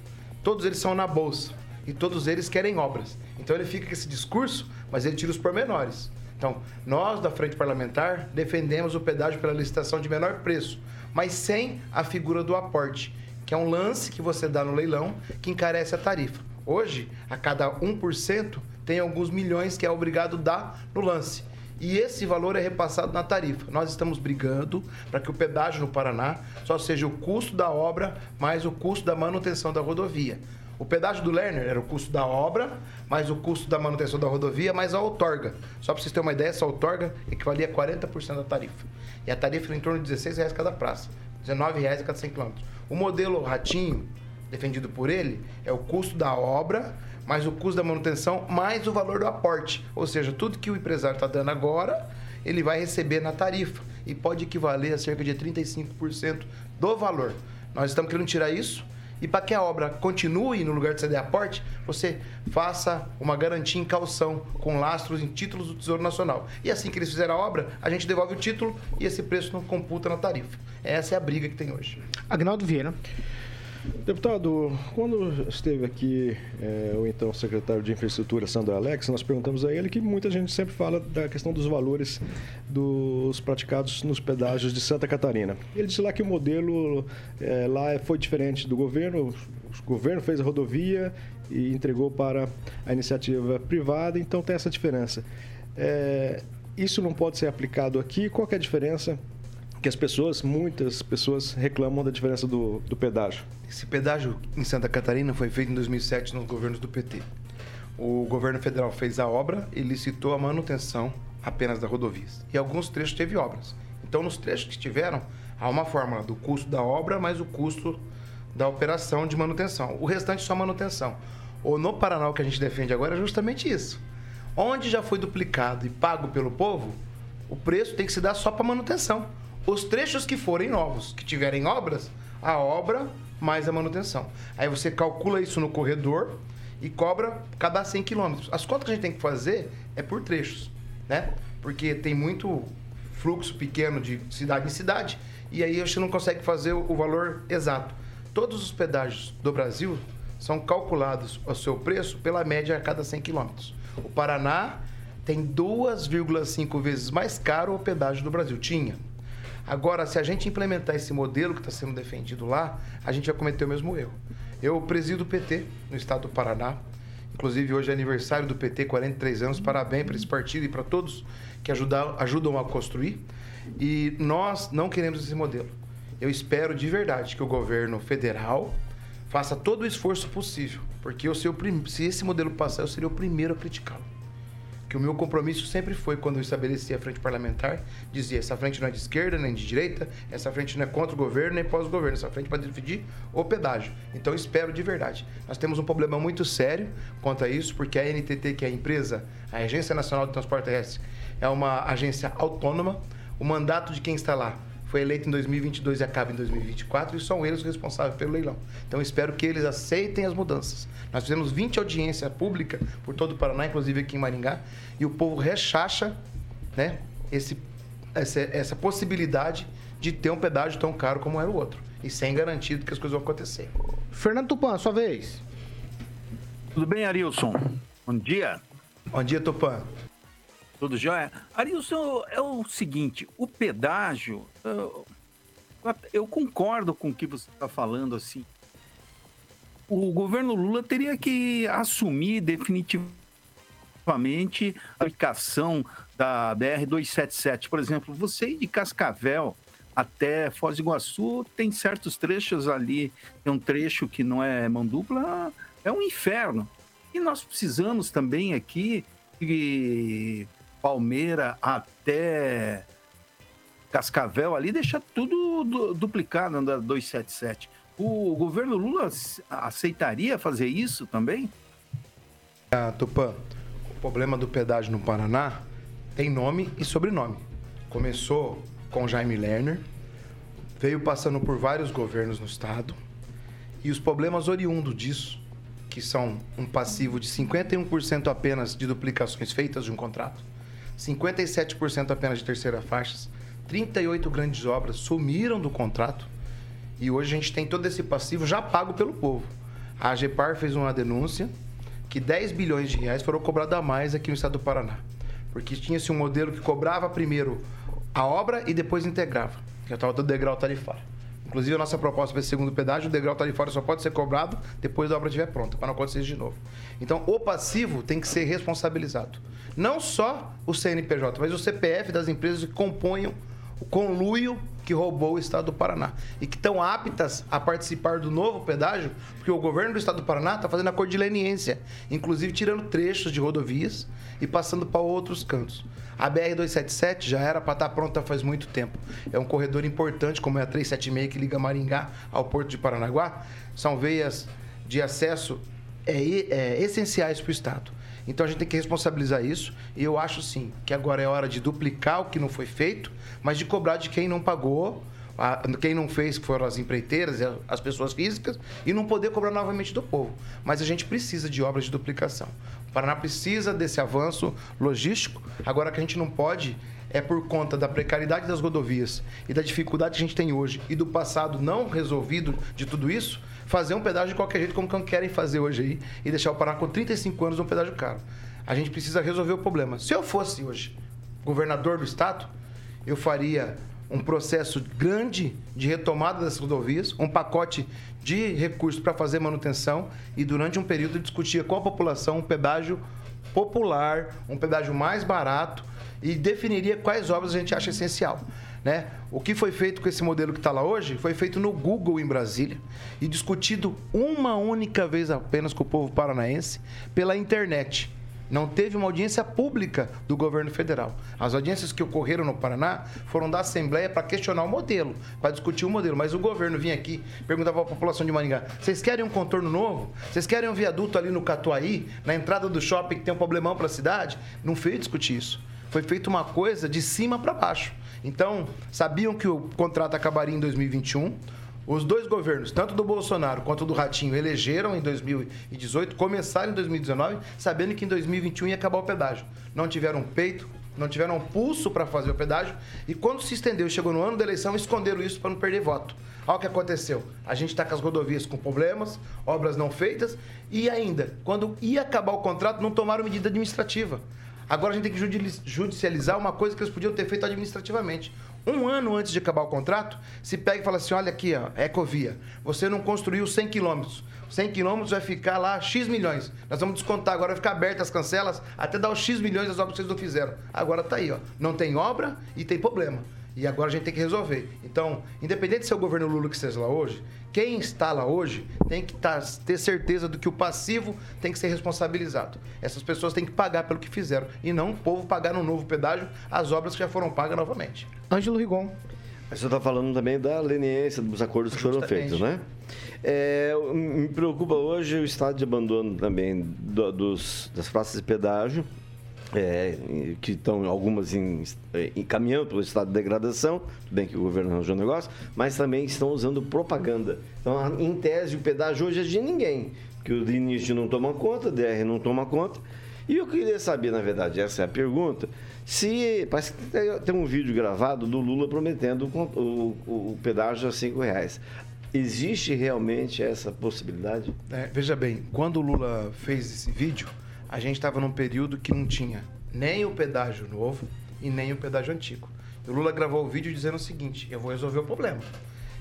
todos eles são na bolsa e todos eles querem obras. Então ele fica com esse discurso, mas ele tira os pormenores. Então, nós da Frente Parlamentar defendemos o pedágio pela licitação de menor preço, mas sem a figura do aporte, que é um lance que você dá no leilão que encarece a tarifa. Hoje, a cada 1% tem alguns milhões que é obrigado a dar no lance. E esse valor é repassado na tarifa. Nós estamos brigando para que o pedágio no Paraná só seja o custo da obra mais o custo da manutenção da rodovia. O pedágio do Lerner era o custo da obra, mais o custo da manutenção da rodovia, mais a outorga. Só para vocês terem uma ideia, essa outorga equivalia a 40% da tarifa. E a tarifa era em torno de 16 reais cada praça, 19 reais a cada 100 km. O modelo Ratinho, defendido por ele, é o custo da obra, mais o custo da manutenção, mais o valor do aporte. Ou seja, tudo que o empresário está dando agora, ele vai receber na tarifa. E pode equivaler a cerca de 35% do valor. Nós estamos querendo tirar isso e para que a obra continue no lugar de ceder aporte, você faça uma garantia em calção com lastros em títulos do Tesouro Nacional. E assim que eles fizerem a obra, a gente devolve o título e esse preço não computa na tarifa. Essa é a briga que tem hoje. Agnaldo Vieira. Deputado, quando esteve aqui é, o então secretário de Infraestrutura, Sandro Alex, nós perguntamos a ele que muita gente sempre fala da questão dos valores dos praticados nos pedágios de Santa Catarina. Ele disse lá que o modelo é, lá foi diferente do governo, o governo fez a rodovia e entregou para a iniciativa privada, então tem essa diferença. É, isso não pode ser aplicado aqui? Qual é a diferença que as pessoas, muitas pessoas reclamam da diferença do, do pedágio. Esse pedágio em Santa Catarina foi feito em 2007 nos governos do PT. O governo federal fez a obra e licitou a manutenção apenas da rodovias. E alguns trechos teve obras. Então, nos trechos que tiveram, há uma fórmula do custo da obra mais o custo da operação de manutenção. O restante só manutenção. Ou no Paraná, o que a gente defende agora é justamente isso. Onde já foi duplicado e pago pelo povo, o preço tem que se dar só para manutenção. Os trechos que forem novos, que tiverem obras, a obra mais a manutenção. Aí você calcula isso no corredor e cobra cada 100 quilômetros. As contas que a gente tem que fazer é por trechos, né? Porque tem muito fluxo pequeno de cidade em cidade e aí você não consegue fazer o valor exato. Todos os pedágios do Brasil são calculados o seu preço pela média a cada 100 quilômetros. O Paraná tem 2,5 vezes mais caro o pedágio do Brasil. Tinha. Agora, se a gente implementar esse modelo que está sendo defendido lá, a gente vai cometer o mesmo erro. Eu presido o PT no estado do Paraná. Inclusive, hoje é aniversário do PT, 43 anos. Parabéns para esse partido e para todos que ajudam, a construir. E nós não queremos esse modelo. Eu espero de verdade que o governo federal faça todo o esforço possível, porque eu o prim... se esse modelo passar, eu seria o primeiro a criticá-lo que o meu compromisso sempre foi, quando eu estabeleci a frente parlamentar, dizia: essa frente não é de esquerda nem de direita, essa frente não é contra o governo nem pós-governo, essa frente pode dividir o pedágio. Então espero de verdade. Nós temos um problema muito sério quanto a isso, porque a NTT, que é a empresa, a Agência Nacional de Transporte Terrestre, é uma agência autônoma. O mandato de quem está lá foi eleito em 2022 e acaba em 2024 e são eles os responsáveis pelo leilão. Então espero que eles aceitem as mudanças. Nós fizemos 20 audiências públicas por todo o Paraná, inclusive aqui em Maringá, e o povo rechacha né, esse, essa, essa possibilidade de ter um pedágio tão caro como era o outro. E sem garantido que as coisas vão acontecer. Fernando Tupan, sua vez. Tudo bem, Arilson? Bom dia. Bom dia, Tupan. Tudo jóia? Arilson, é o seguinte, o pedágio, eu, eu concordo com o que você está falando, assim. O governo Lula teria que assumir definitivamente a aplicação da BR-277. Por exemplo, você ir de Cascavel até Foz do Iguaçu, tem certos trechos ali, tem um trecho que não é mão dupla, é um inferno. E nós precisamos também aqui que Palmeira até Cascavel ali, deixa tudo duplicado na 277. O governo Lula aceitaria fazer isso também? Ah, Tupã, o problema do pedágio no Paraná tem nome e sobrenome. Começou com Jaime Lerner, veio passando por vários governos no estado, e os problemas oriundos disso, que são um passivo de 51% apenas de duplicações feitas de um contrato, 57% apenas de terceira faixa, 38 grandes obras sumiram do contrato e hoje a gente tem todo esse passivo já pago pelo povo. A AGEPAR fez uma denúncia que 10 bilhões de reais foram cobrados a mais aqui no estado do Paraná. Porque tinha-se um modelo que cobrava primeiro a obra e depois integrava, que é o tal do degrau tarifário. Inclusive, a nossa proposta para esse segundo pedágio, o degrau tarifário só pode ser cobrado depois da obra estiver pronta, para não acontecer de novo. Então, o passivo tem que ser responsabilizado. Não só o CNPJ, mas o CPF das empresas que componham o conluio que roubou o Estado do Paraná. E que estão aptas a participar do novo pedágio, porque o governo do Estado do Paraná está fazendo a cor de leniência, inclusive tirando trechos de rodovias e passando para outros cantos. A BR-277 já era para estar pronta faz muito tempo. É um corredor importante, como é a 376 que liga Maringá ao Porto de Paranaguá. São veias de acesso é, é, essenciais para o Estado. Então a gente tem que responsabilizar isso. E eu acho sim que agora é hora de duplicar o que não foi feito, mas de cobrar de quem não pagou, quem não fez, foram as empreiteiras, a- as pessoas físicas, e não poder cobrar novamente do povo. Mas a gente precisa de obras de duplicação. O Paraná precisa desse avanço logístico. Agora que a gente não pode é por conta da precariedade das rodovias e da dificuldade que a gente tem hoje e do passado não resolvido de tudo isso, fazer um pedágio de qualquer jeito como que querem fazer hoje aí e deixar o Paraná com 35 anos um pedágio caro. A gente precisa resolver o problema. Se eu fosse hoje governador do estado, eu faria um processo grande de retomada das rodovias, um pacote de recursos para fazer manutenção e durante um período discutia com a população um pedágio popular, um pedágio mais barato e definiria quais obras a gente acha essencial. Né? O que foi feito com esse modelo que está lá hoje foi feito no Google em Brasília e discutido uma única vez apenas com o povo paranaense pela internet. Não teve uma audiência pública do governo federal. As audiências que ocorreram no Paraná foram da Assembleia para questionar o modelo, para discutir o modelo. Mas o governo vinha aqui, perguntava a população de Maringá: vocês querem um contorno novo? Vocês querem um viaduto ali no Catuaí, na entrada do shopping que tem um problemão para a cidade? Não fez discutir isso. Foi feita uma coisa de cima para baixo. Então, sabiam que o contrato acabaria em 2021. Os dois governos, tanto do Bolsonaro quanto do Ratinho, elegeram em 2018, começaram em 2019, sabendo que em 2021 ia acabar o pedágio. Não tiveram peito, não tiveram pulso para fazer o pedágio e quando se estendeu chegou no ano da eleição, esconderam isso para não perder voto. Olha o que aconteceu. A gente está com as rodovias com problemas, obras não feitas e ainda, quando ia acabar o contrato, não tomaram medida administrativa. Agora a gente tem que judi- judicializar uma coisa que eles podiam ter feito administrativamente. Um ano antes de acabar o contrato, se pega e fala assim: olha aqui, ó, Ecovia, você não construiu 100 quilômetros. 100 quilômetros vai ficar lá X milhões. Nós vamos descontar agora, vai ficar abertas as cancelas até dar os X milhões das obras que vocês não fizeram. Agora tá aí, ó. Não tem obra e tem problema. E agora a gente tem que resolver. Então, independente se é o governo Lula que esteja lá hoje, quem está lá hoje tem que tá- ter certeza do que o passivo tem que ser responsabilizado. Essas pessoas têm que pagar pelo que fizeram e não o povo pagar no novo pedágio as obras que já foram pagas novamente. Ângelo Rigon. Mas você está falando também da leniência dos acordos que foram feitos, né? É, me preocupa hoje o estado de abandono também do- dos, das praças de pedágio, é, que estão algumas em, em- caminhando pelo estado de degradação, tudo bem que o governo arranjou negócio, mas também estão usando propaganda. Então, em tese, o pedágio hoje é de ninguém, que o DINIS não toma conta, o DR não toma conta. E eu queria saber, na verdade, essa é a pergunta, se parece que tem- um vídeo gravado do Lula prometendo o, o, o pedágio a cinco reais. Existe realmente essa possibilidade? É, veja bem, quando o Lula fez esse vídeo, a gente estava num período que não tinha nem o pedágio novo e nem o pedágio antigo. E o Lula gravou o vídeo dizendo o seguinte: eu vou resolver o problema.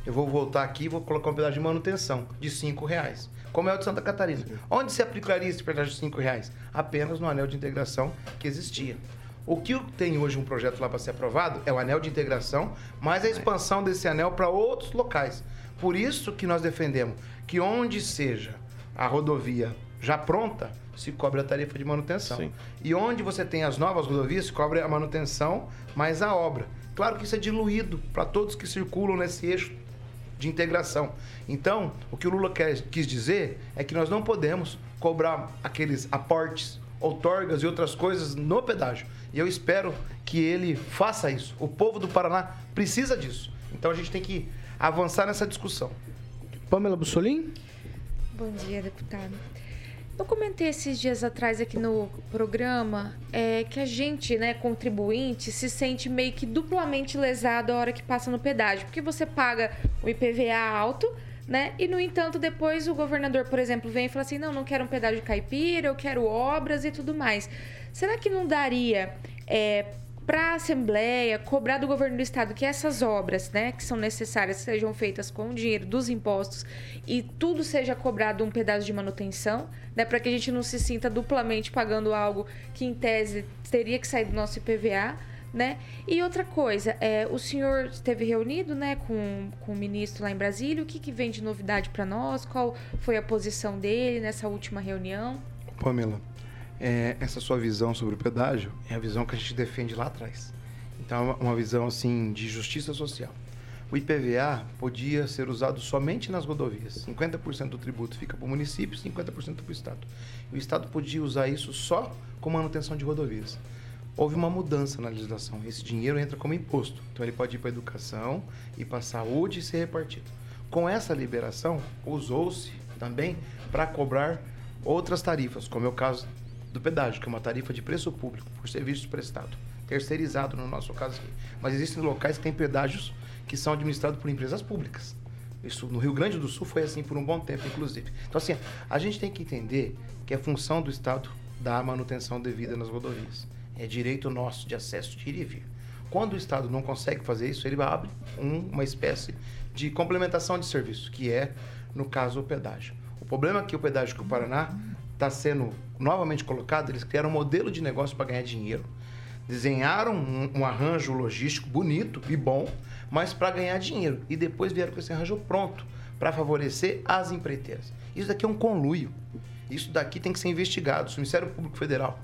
Eu vou voltar aqui e vou colocar um pedágio de manutenção de cinco reais, como é o de Santa Catarina. Onde se aplicaria esse pedágio de cinco reais? Apenas no anel de integração que existia. O que tem hoje um projeto lá para ser aprovado é o anel de integração, mas a expansão desse anel para outros locais. Por isso que nós defendemos que onde seja a rodovia já pronta, se cobre a tarifa de manutenção. Sim. E onde você tem as novas rodovias, se cobre a manutenção mais a obra. Claro que isso é diluído para todos que circulam nesse eixo de integração. Então, o que o Lula quer, quis dizer é que nós não podemos cobrar aqueles aportes, outorgas e outras coisas no pedágio. E eu espero que ele faça isso. O povo do Paraná precisa disso. Então a gente tem que avançar nessa discussão. Pamela Bussolim? Bom dia, deputado. Eu comentei esses dias atrás aqui no programa é, que a gente, né, contribuinte, se sente meio que duplamente lesado a hora que passa no pedágio. Porque você paga o IPVA alto, Né? E, no entanto, depois o governador, por exemplo, vem e fala assim: não, não quero um pedágio caipira, eu quero obras e tudo mais. Será que não daria é, para a Assembleia cobrar do governo do Estado que essas obras, né, que são necessárias, sejam feitas com o dinheiro dos impostos e tudo seja cobrado um pedaço de manutenção, né, para que a gente não se sinta duplamente pagando algo que, em tese, teria que sair do nosso IPVA? Né? E outra coisa, é, o senhor esteve reunido né, com, com o ministro lá em Brasília. O que, que vem de novidade para nós? Qual foi a posição dele nessa última reunião? Pamela, é, essa sua visão sobre o pedágio é a visão que a gente defende lá atrás. Então, é uma visão assim de justiça social. O IPVA podia ser usado somente nas rodovias. 50% do tributo fica para o município, 50% para o Estado. E o Estado podia usar isso só com manutenção de rodovias. Houve uma mudança na legislação. Esse dinheiro entra como imposto. Então ele pode ir para a educação, ir para a saúde e ser repartido. Com essa liberação, usou-se também para cobrar outras tarifas, como é o caso do pedágio, que é uma tarifa de preço público por serviços prestados, terceirizado no nosso caso aqui. Mas existem locais que têm pedágios que são administrados por empresas públicas. Isso no Rio Grande do Sul foi assim por um bom tempo, inclusive. Então, assim, a gente tem que entender que é função do Estado dar manutenção devida nas rodovias. É direito nosso de acesso de ir e vir. Quando o Estado não consegue fazer isso, ele abre um, uma espécie de complementação de serviço, que é, no caso, o pedágio. O problema é que o pedágio que o Paraná está sendo novamente colocado, eles criaram um modelo de negócio para ganhar dinheiro. Desenharam um, um, arranjo logístico bonito e bom, mas para ganhar dinheiro. E depois vieram com esse arranjo pronto para favorecer as empreiteiras. Isso daqui é um conluio. Isso daqui tem que ser investigado. O Ministério Público Federal,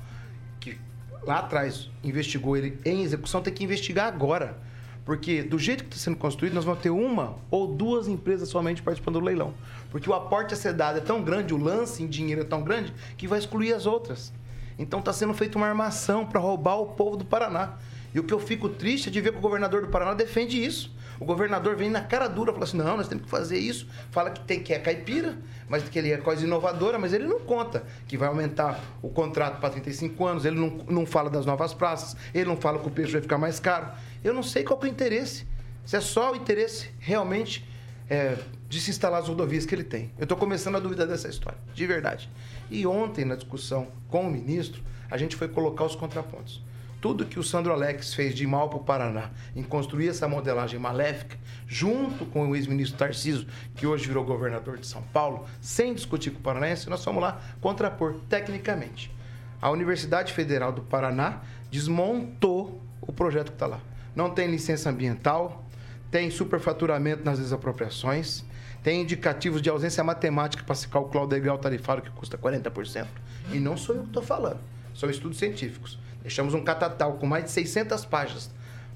que lá atrás investigou ele em execução, tem que investigar agora. Porque do jeito que está sendo construído, nós vamos ter uma ou duas empresas somente participando do leilão. Porque o aporte a ser dado é tão grande, o lance em dinheiro é tão grande, que vai excluir as outras. Então está sendo feita uma armação para roubar o povo do Paraná. E o que eu fico triste é de ver que o governador do Paraná defende isso. O governador vem na cara dura, fala assim: não, nós temos que fazer isso. Fala que tem que é caipira, mas que ele é coisa inovadora, mas ele não conta que vai aumentar o contrato para 35 anos, ele não, não fala das novas praças, ele não fala que o peixe vai ficar mais caro. Eu não sei qual é o interesse. Se é só o interesse realmente é, de se instalar as rodovias que ele tem. Eu estou começando a duvidar dessa história, de verdade. E ontem, na discussão com o ministro, a gente foi colocar os contrapontos. Tudo que o Sandro Alex fez de mal para o Paraná em construir essa modelagem maléfica, junto com o ex-ministro Tarciso, que hoje virou governador de São Paulo, sem discutir com o paranaense, nós fomos lá contrapor tecnicamente. A Universidade Federal do Paraná desmontou o projeto que está lá. Não tem licença ambiental, tem superfaturamento nas desapropriações, tem indicativos de ausência matemática para se calcular o degrau tarifário que custa 40%. E não sou eu que estou falando, são estudos científicos. Deixamos um catatal com mais de 600 páginas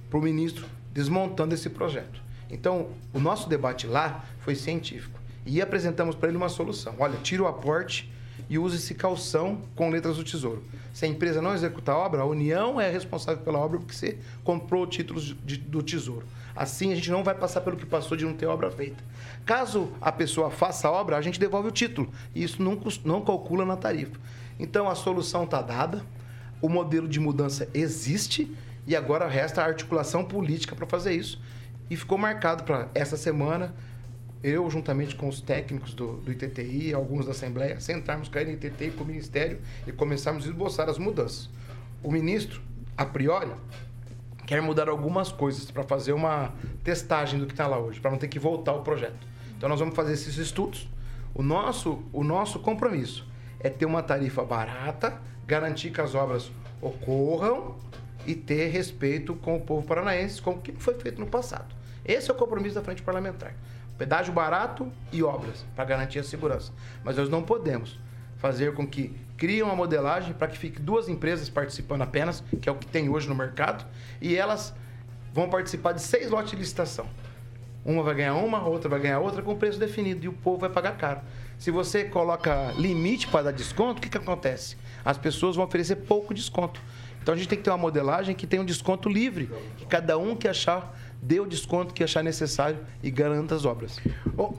para o ministro desmontando esse projeto. Então, o nosso debate lá foi científico. E apresentamos para ele uma solução. Olha, tira o aporte e use-se calção com letras do Tesouro. Se a empresa não executar a obra, a União é responsável pela obra porque você comprou títulos de, do Tesouro. Assim, a gente não vai passar pelo que passou de não ter obra feita. Caso a pessoa faça a obra, a gente devolve o título. E isso não, não calcula na tarifa. Então, a solução está dada o modelo de mudança existe e agora resta a articulação política para fazer isso. E ficou marcado para essa semana, eu, juntamente com os técnicos do, do ITTI, alguns da Assembleia, sentarmos com a NTT com o Ministério e começarmos a esboçar as mudanças. O ministro, a priori, quer mudar algumas coisas para fazer uma testagem do que está lá hoje, para não ter que voltar o projeto. Então, nós vamos fazer esses estudos. O nosso, o nosso compromisso é ter uma tarifa barata, garantir que as obras ocorram e ter respeito com o povo paranaense, como que foi feito no passado. Esse é o compromisso da frente parlamentar. Pedágio barato e obras, para garantir a segurança. Mas nós não podemos fazer com que criem uma modelagem para que fique duas empresas participando apenas, que é o que tem hoje no mercado, e elas vão participar de seis lotes de licitação. Uma vai ganhar uma, outra vai ganhar outra, com preço definido, e o povo vai pagar caro. Se você coloca limite para dar desconto, o que, que acontece? As pessoas vão oferecer pouco desconto. Então a gente tem que ter uma modelagem que tenha um desconto livre, que cada um que achar dê o desconto que achar necessário e garanta as obras. Oh,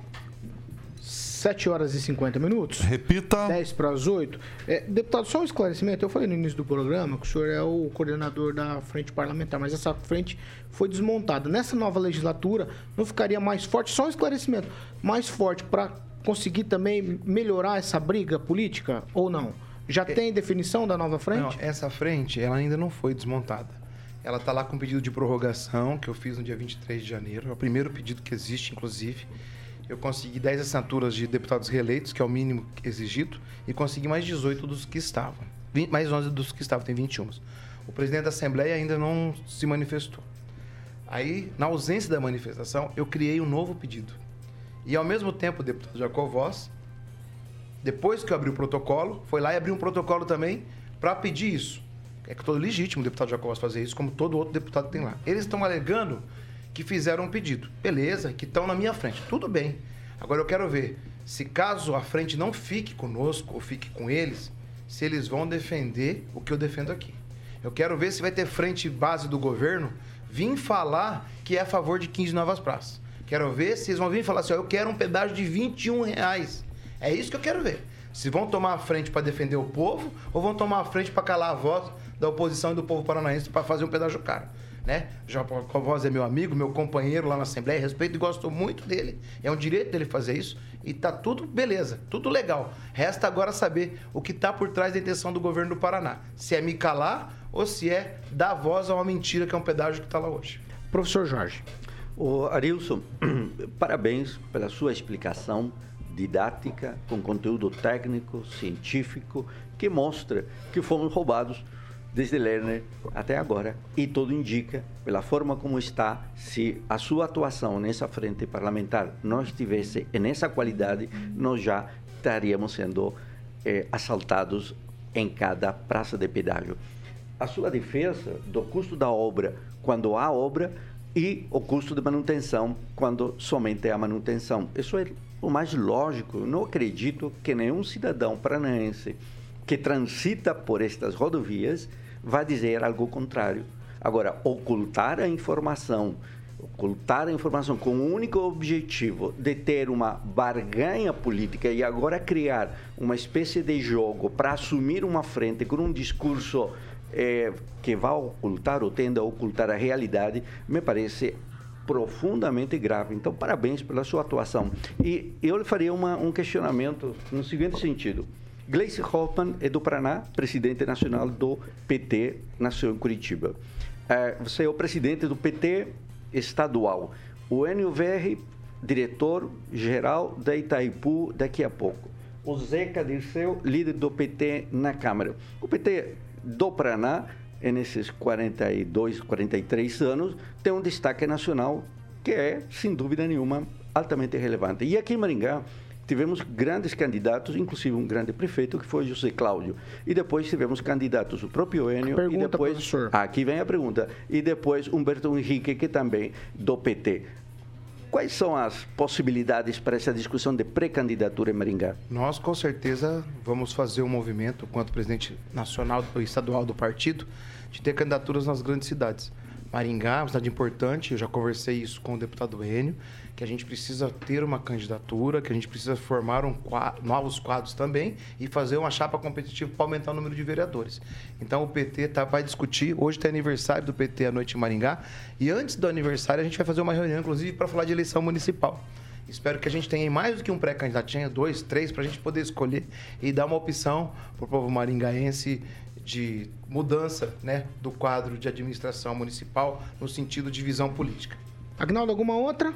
7 horas e 50 minutos. Repita. 10 para as 8. É, deputado, só um esclarecimento. Eu falei no início do programa que o senhor é o coordenador da frente parlamentar, mas essa frente foi desmontada. Nessa nova legislatura, não ficaria mais forte? Só um esclarecimento. Mais forte para conseguir também melhorar essa briga política ou não? Já tem definição da nova frente? Não, essa frente, ela ainda não foi desmontada. Ela está lá com pedido de prorrogação, que eu fiz no dia 23 de janeiro. É o primeiro pedido que existe, inclusive. Eu consegui 10 assinaturas de deputados reeleitos, que é o mínimo exigido, e consegui mais 18 dos que estavam. 20, mais 11 dos que estavam, tem 21. O presidente da Assembleia ainda não se manifestou. Aí, na ausência da manifestação, eu criei um novo pedido. E ao mesmo tempo, o deputado Jacovós, depois que eu abri o protocolo, foi lá e abriu um protocolo também para pedir isso. É que todo legítimo o deputado Jacobas fazer isso, como todo outro deputado tem lá. Eles estão alegando que fizeram um pedido. Beleza, que estão na minha frente. Tudo bem. Agora eu quero ver se caso a frente não fique conosco ou fique com eles, se eles vão defender o que eu defendo aqui. Eu quero ver se vai ter frente base do governo vir falar que é a favor de 15 novas praças. Quero ver se eles vão vir falar assim, ó, eu quero um pedágio de 21 reais. É isso que eu quero ver. Se vão tomar a frente para defender o povo ou vão tomar a frente para calar a voz da oposição e do povo paranaense para fazer um pedágio caro. Né? João Voz é meu amigo, meu companheiro lá na Assembleia, respeito e gosto muito dele. É um direito dele fazer isso e tá tudo beleza, tudo legal. Resta agora saber o que está por trás da intenção do governo do Paraná. Se é me calar ou se é dar voz a uma mentira que é um pedágio que está lá hoje. Professor Jorge. O Arilson, parabéns pela sua explicação didática, com conteúdo técnico, científico, que mostra que fomos roubados desde Lerner até agora. E tudo indica, pela forma como está, se a sua atuação nessa frente parlamentar não estivesse nessa qualidade, nós já estaríamos sendo eh, assaltados em cada praça de pedágio. A sua defesa do custo da obra quando há obra e o custo de manutenção quando somente há manutenção. Isso é o mais lógico. Eu não acredito que nenhum cidadão paranaense que transita por estas rodovias vai dizer algo contrário. Agora, ocultar a informação, ocultar a informação com o único objetivo de ter uma barganha política e agora criar uma espécie de jogo para assumir uma frente com um discurso é, que vai ocultar ou tende a ocultar a realidade, me parece profundamente grave. Então, parabéns pela sua atuação. E eu lhe faria uma, um questionamento no seguinte sentido. Gleice Hoffmann é do Paraná, presidente nacional do PT, nasceu em Curitiba. É, você é o presidente do PT estadual. O NUVR, diretor-geral da Itaipu, daqui a pouco. O Zeca Dirceu, líder do PT na Câmara. O PT do Paraná, nesses 42, 43 anos, tem um destaque nacional que é, sem dúvida nenhuma, altamente relevante. E aqui em Maringá, tivemos grandes candidatos, inclusive um grande prefeito que foi José Cláudio. E depois tivemos candidatos o próprio Enio pergunta, e depois professor. aqui vem a pergunta. E depois Humberto Henrique, que também do PT. Quais são as possibilidades para essa discussão de pré-candidatura em Maringá? Nós, com certeza, vamos fazer um movimento, quanto presidente nacional e estadual do partido, de ter candidaturas nas grandes cidades. Maringá uma cidade importante, eu já conversei isso com o deputado Enio, que a gente precisa ter uma candidatura, que a gente precisa formar um quadro, novos quadros também e fazer uma chapa competitiva para aumentar o número de vereadores. Então o PT tá, vai discutir, hoje tem aniversário do PT à noite em Maringá, e antes do aniversário a gente vai fazer uma reunião, inclusive, para falar de eleição municipal. Espero que a gente tenha mais do que um pré-candidato, tenha dois, três, para a gente poder escolher e dar uma opção para o povo maringaense de mudança né, do quadro de administração municipal no sentido de visão política. Agnaldo, alguma outra?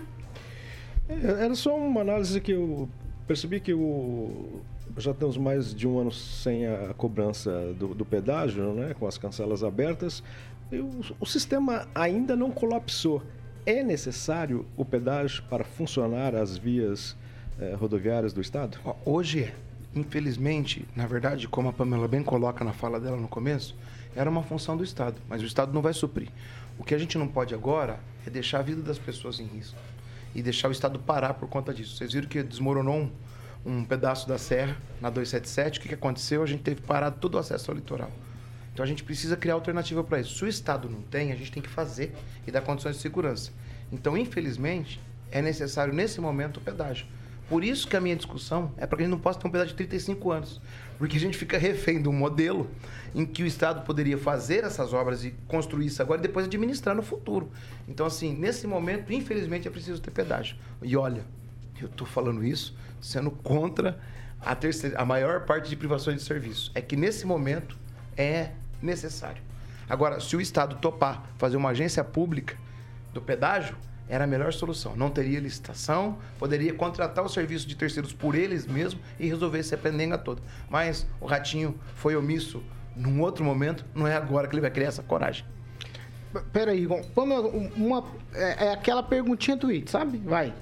É, Era só uma análise que eu percebi que o, já temos mais de um ano sem a cobrança do, do pedágio, né, com as cancelas abertas. E o, o sistema ainda não colapsou. É necessário o pedágio para funcionar as vias eh, rodoviárias do Estado? Hoje é. Infelizmente, na verdade, como a Pamela bem coloca na fala dela no começo, era uma função do Estado, mas o Estado não vai suprir. O que a gente não pode agora é deixar a vida das pessoas em risco e deixar o Estado parar por conta disso. Vocês viram que desmoronou um, um pedaço da serra na 277, o que, que aconteceu? A gente teve parado todo o acesso ao litoral. Então a gente precisa criar alternativa para isso. Se o Estado não tem, a gente tem que fazer e dar condições de segurança. Então, infelizmente, é necessário nesse momento o pedágio. Por isso que a minha discussão é para que a gente não possa ter um pedaço de 35 anos. Porque a gente fica refém de um modelo em que o Estado poderia fazer essas obras e construir isso agora e depois administrar no futuro. Então, assim, nesse momento, infelizmente, é preciso ter pedágio. E olha, eu estou falando isso sendo contra a, terceira, a maior parte de privações de serviço. É que nesse momento é necessário. Agora, se o Estado topar fazer uma agência pública do pedágio, era a melhor solução. Não teria licitação, poderia contratar o serviço de terceiros por eles mesmos e resolver essa pendenga toda. Mas o Ratinho foi omisso num outro momento, não é agora que ele vai criar essa coragem. Peraí, vamos uma, é, é aquela perguntinha tweet, sabe? Vai.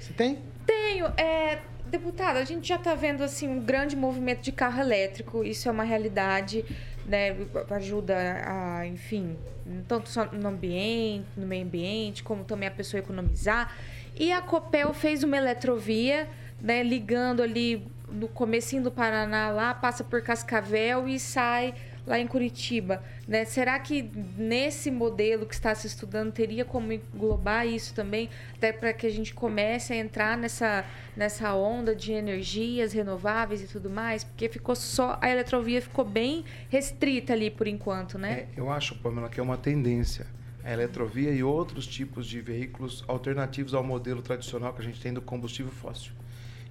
Você tem? Tenho. É, deputada, a gente já está vendo assim um grande movimento de carro elétrico. Isso é uma realidade, né? Ajuda a, enfim, tanto no ambiente, no meio ambiente, como também a pessoa economizar. E a Copel fez uma eletrovia, né, ligando ali no comecinho do Paraná lá, passa por Cascavel e sai lá em Curitiba. Né? Será que nesse modelo que está se estudando teria como englobar isso também, até para que a gente comece a entrar nessa, nessa onda de energias renováveis e tudo mais? Porque ficou só a eletrovia ficou bem restrita ali por enquanto, né? É, eu acho, Pamela, que é uma tendência a eletrovia e outros tipos de veículos alternativos ao modelo tradicional que a gente tem do combustível fóssil.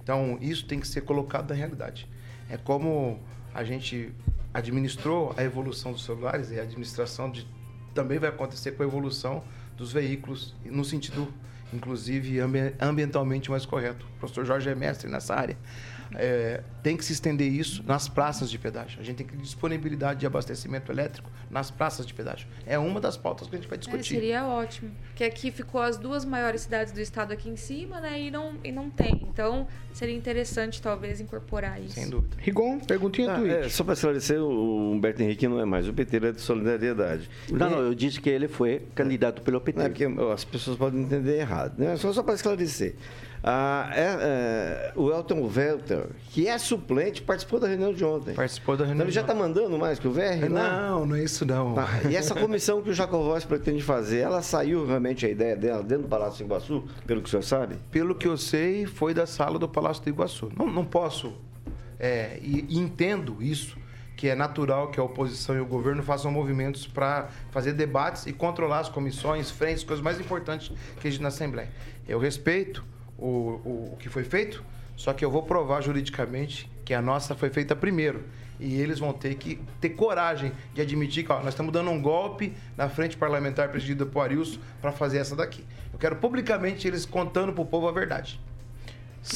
Então, isso tem que ser colocado na realidade. É como a gente administrou a evolução dos celulares e a administração de, também vai acontecer com a evolução dos veículos, no sentido, inclusive, ambientalmente mais correto. O professor Jorge é mestre nessa área. É, tem que se estender isso nas praças de pedágio. A gente tem que ter disponibilidade de abastecimento elétrico nas praças de pedágio. É uma das pautas que a gente vai discutir. É, seria ótimo. Porque aqui ficou as duas maiores cidades do estado aqui em cima, né? E não, e não tem. Então, seria interessante, talvez, incorporar isso. Sem dúvida. Rigon, perguntinha ah, é, Só para esclarecer, o Humberto Henrique não é mais o PT, ele é de solidariedade. Não, não, eu disse que ele foi candidato pelo PT. Não, é porque as pessoas podem entender errado. Né? Só, só para esclarecer. Ah, é, é, o Elton Welter, que é suplente, participou da reunião de ontem. Participou da reunião. Então ele já está mandando mais que o VR? Não, não é isso não. Tá. E essa comissão que o Jacovós pretende fazer, ela saiu realmente a ideia dela dentro do Palácio do Iguaçu, pelo que o senhor sabe? Pelo que eu sei, foi da sala do Palácio do Iguaçu. Não, não posso, é, e entendo isso, que é natural que a oposição e o governo façam movimentos para fazer debates e controlar as comissões, frentes, coisas mais importantes que existe na Assembleia. Eu respeito o, o, o que foi feito, só que eu vou provar juridicamente que a nossa foi feita primeiro. E eles vão ter que ter coragem de admitir que ó, nós estamos dando um golpe na frente parlamentar presidida por Arilson para fazer essa daqui. Eu quero publicamente eles contando para o povo a verdade.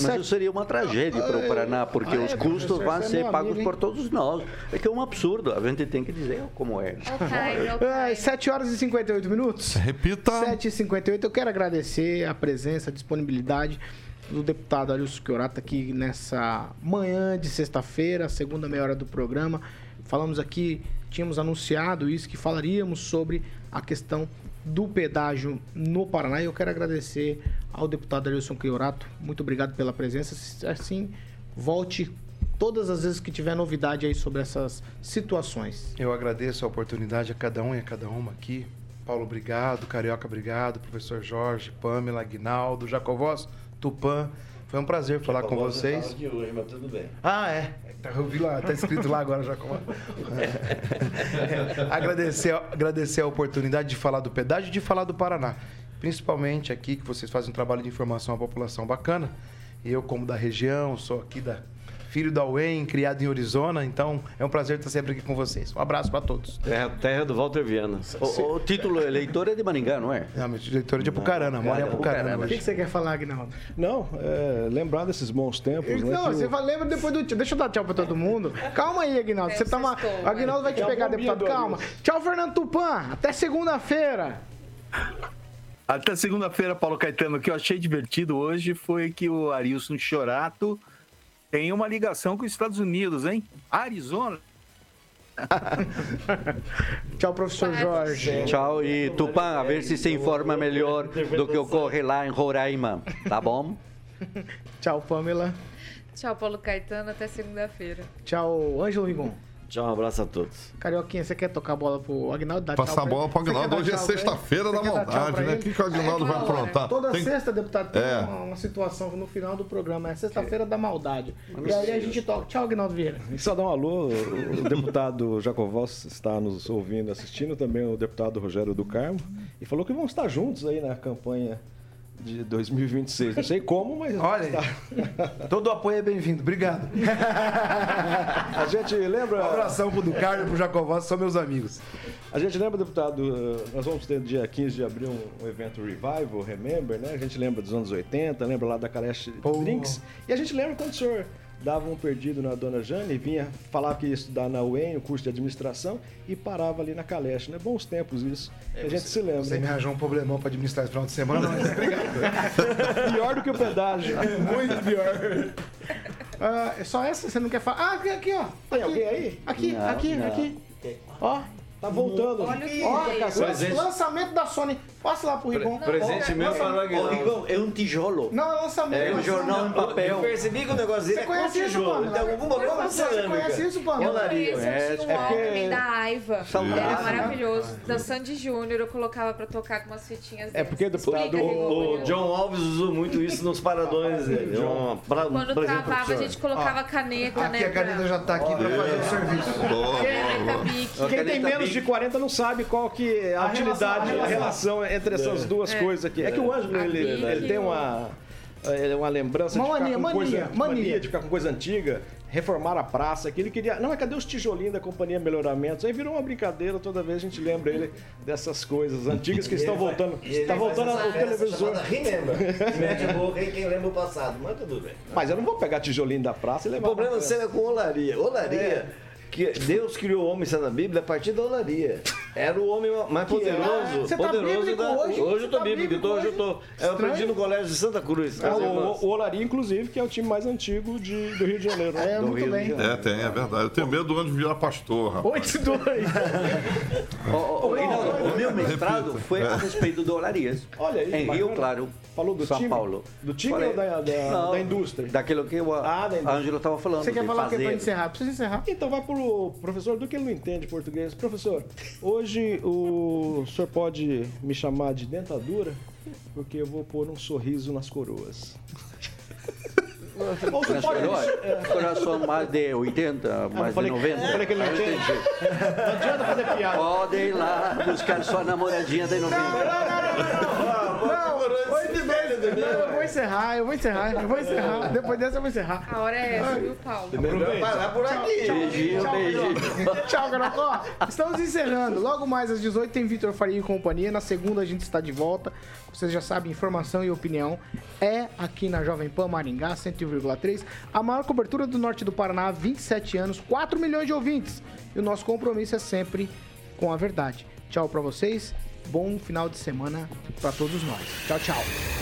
Mas isso seria uma tragédia para o Paraná, porque ah, é, os custos vão ser pagos por todos nós. É que é um absurdo, a gente tem que dizer como é. Okay, okay. 7 horas e 58 minutos. Repita. 7 e 58 Eu quero agradecer a presença, a disponibilidade do deputado Arilson Chiorata aqui nessa manhã de sexta-feira, segunda meia hora do programa. Falamos aqui, tínhamos anunciado isso, que falaríamos sobre a questão do pedágio no Paraná. E eu quero agradecer ao deputado Arilson Chiorato. Muito obrigado pela presença. Assim, volte todas as vezes que tiver novidade aí sobre essas situações. Eu agradeço a oportunidade a cada um e a cada uma aqui. Paulo, obrigado. Carioca, obrigado. Professor Jorge, Pamela, Aguinaldo, Jacovós, Tupã. Foi um prazer falar com vocês. De hoje, mas tudo bem. Ah, é. Tá, eu vi lá, tá escrito lá agora, Jacovós. É. agradecer, agradecer a oportunidade de falar do pedágio e de falar do Paraná. Principalmente aqui, que vocês fazem um trabalho de informação à população bacana. Eu, como da região, sou aqui da filho da UEM, criado em Arizona, então é um prazer estar sempre aqui com vocês. Um abraço para todos. Terra, terra do Walter Viana. O, o, título eleitor é de Maringá, não é? Não, meu eleitor é de Apucarana, mora em Apucarana. O que, que, você quer falar, Agnaldo? Não, é, lembrar desses bons tempos, né, Não, você vai, lembra depois do... Deixa eu dar tchau para todo mundo. Calma aí, Agnaldo. Você tá uma... Agnaldo vai te pegar, deputado. Calma. Tchau, Fernando Tupan. Até segunda-feira. Até segunda-feira, Paulo Caetano. O que eu achei divertido hoje foi que o Arilson Chorato tem uma ligação com os Estados Unidos, hein? Arizona. Tchau, professor Jorge. Tchau, e Tupã, a ver se se informa melhor do que ocorre lá em Roraima, tá bom? Tchau, Pamela. Tchau, Paulo Caetano, até segunda-feira. Tchau, Ângelo Rigon. Tchau, um abraço a todos. Carioquinha, você quer tocar a bola pro Agnaldo? Dá Passar a bola pro Agnaldo. Hoje é sexta-feira da pra né? O que, que o Agnaldo vai aprontar? Toda Tem- sexta, deputado, tem É. uma, uma situação no final do programa. É sexta-feira da maldade. E aí a gente toca. Tchau, Agnaldo Vieira. E só dar um alô, o deputado Jacovós está nos ouvindo, assistindo, também o deputado Rogério do Carmo, e falou que vão estar juntos aí na campanha de 2026. Não sei como, mas. Olha, todo apoio é bem-vindo. Obrigado. A gente lembra. Um abração pro Ducardo e pro Jacovós, são meus amigos. A gente lembra, deputado, eh, nós vamos ter dia 15 de abril um, evento Revival, Remember, né? A gente lembra dos anos 80, lembra lá da Caleche Drinks. E a gente lembra quando o senhor dava um perdido na Dona Jane, vinha falar que ia estudar na UEM, o curso de administração, e parava ali na Caleche, né? Bons tempos isso. que a gente se lembra. Você me arranjou um problemão pra administrar esse final de semana, mas obrigado. Pior do que o pedágio. Muito pior. Ah, é só essa? Você não quer falar? Ah, aqui, aqui, ó. Tem alguém aí? Aqui, Não, aqui, não. aqui. Ó. Tá voltando. Olha o que Ó, veio. lança- Presente. lançamento da Sony. Passa lá pro Rigon. Presente meu para o Aguinaldo. é um tijolo. Não, é lançamento. É um jornal em papel. Eu percebi que o negócio dele Você é com conhece isso, tijolo. Então, alguma coisa Você cerâmica. conhece isso, Pamela? Olaria. Esse eu tinha um É Walkman da Aiva. Era maravilhoso. Da Sandy Júnior, eu colocava pra tocar com umas fitinhas É porque, Explica, O, John Alves usou muito isso nos paradões dele. É um Quando travava, a gente colocava caneta, né? Aqui a caneta já tá aqui pra fazer o serviço. Quem tem menos de 40 não sabe qual que é a, A utilidade, relação, a entre essas duas É. coisas aqui. É que o Ângelo, ele, ele tem o- uma, é, uma lembrança Uma de ficar mania, com mania, coisa, mania. de ficar com coisa antiga, reformar a praça, que ele queria... Não, mas cadê os tijolinhos da Companhia Melhoramentos? Aí virou uma brincadeira, toda vez a gente lembra ele dessas coisas antigas que estão voltando. Está voltando ao televisor. Remember. Mete a boca aí quem lembra o passado, mas tudo bem. Mas eu não vou pegar tijolinho da praça e O levar... problema pra- seu é com olaria. Olaria, que Deus criou o homem, está na Bíblia, a partir da olaria. Era o homem mais poderoso. Você tá poderoso bíblico da... hoje? Hoje eu tô Tá bíblico, eu tô- hoje eu tô. bíblico Eu aprendi no colégio de Santa Cruz. É, o, o Olaria, inclusive, que é o time mais antigo de, do Rio de Janeiro. né? É, Do muito Rio de bem. Janeiro. É, tem, é verdade. Eu tenho medo do anjo virar pastor, rapaz. 8 2. Ó, ó, ó, Reinaldo, o meu mestrado foi a respeito de olarias. Olha aí, Em bacana. Rio Claro, Falou do São time? Paulo. Do time Falei- ou da, da, Não, da indústria? Daquilo que o Ah. Ângelo estava falando. Você quer de falar o que é pra encerrar? Precisa encerrar. Então vai pro professor do que ele não entende português. Professor, hoje o senhor pode me chamar de dentadura? Porque eu vou pôr um sorriso nas coroas. Ou Nas pode. É, Coração mais de 80, mais falei- de 90. eu falei que ele não entendi. não adianta fazer piada. Pode ir lá buscar sua namoradinha de 90. Não, 8 e 10. Eu vou encerrar, eu vou encerrar, eu vou encerrar. Depois dessa eu vou encerrar. A hora é essa, viu, Paulo? Melhor parar por aqui. Beijinho, Tchau, beijinho. Tchau, garoto. Ó, Estamos encerrando. Logo mais às 18 tem Vitor Faria e companhia. Na segunda a gente está de volta. Vocês já sabem, informação e opinião é aqui na Jovem Pan Maringá 101,3. A maior cobertura do norte do Paraná, 27 anos, 4 milhões de ouvintes. E o nosso compromisso é sempre com a verdade. Tchau pra vocês. Bom final de semana pra todos nós. Tchau, tchau.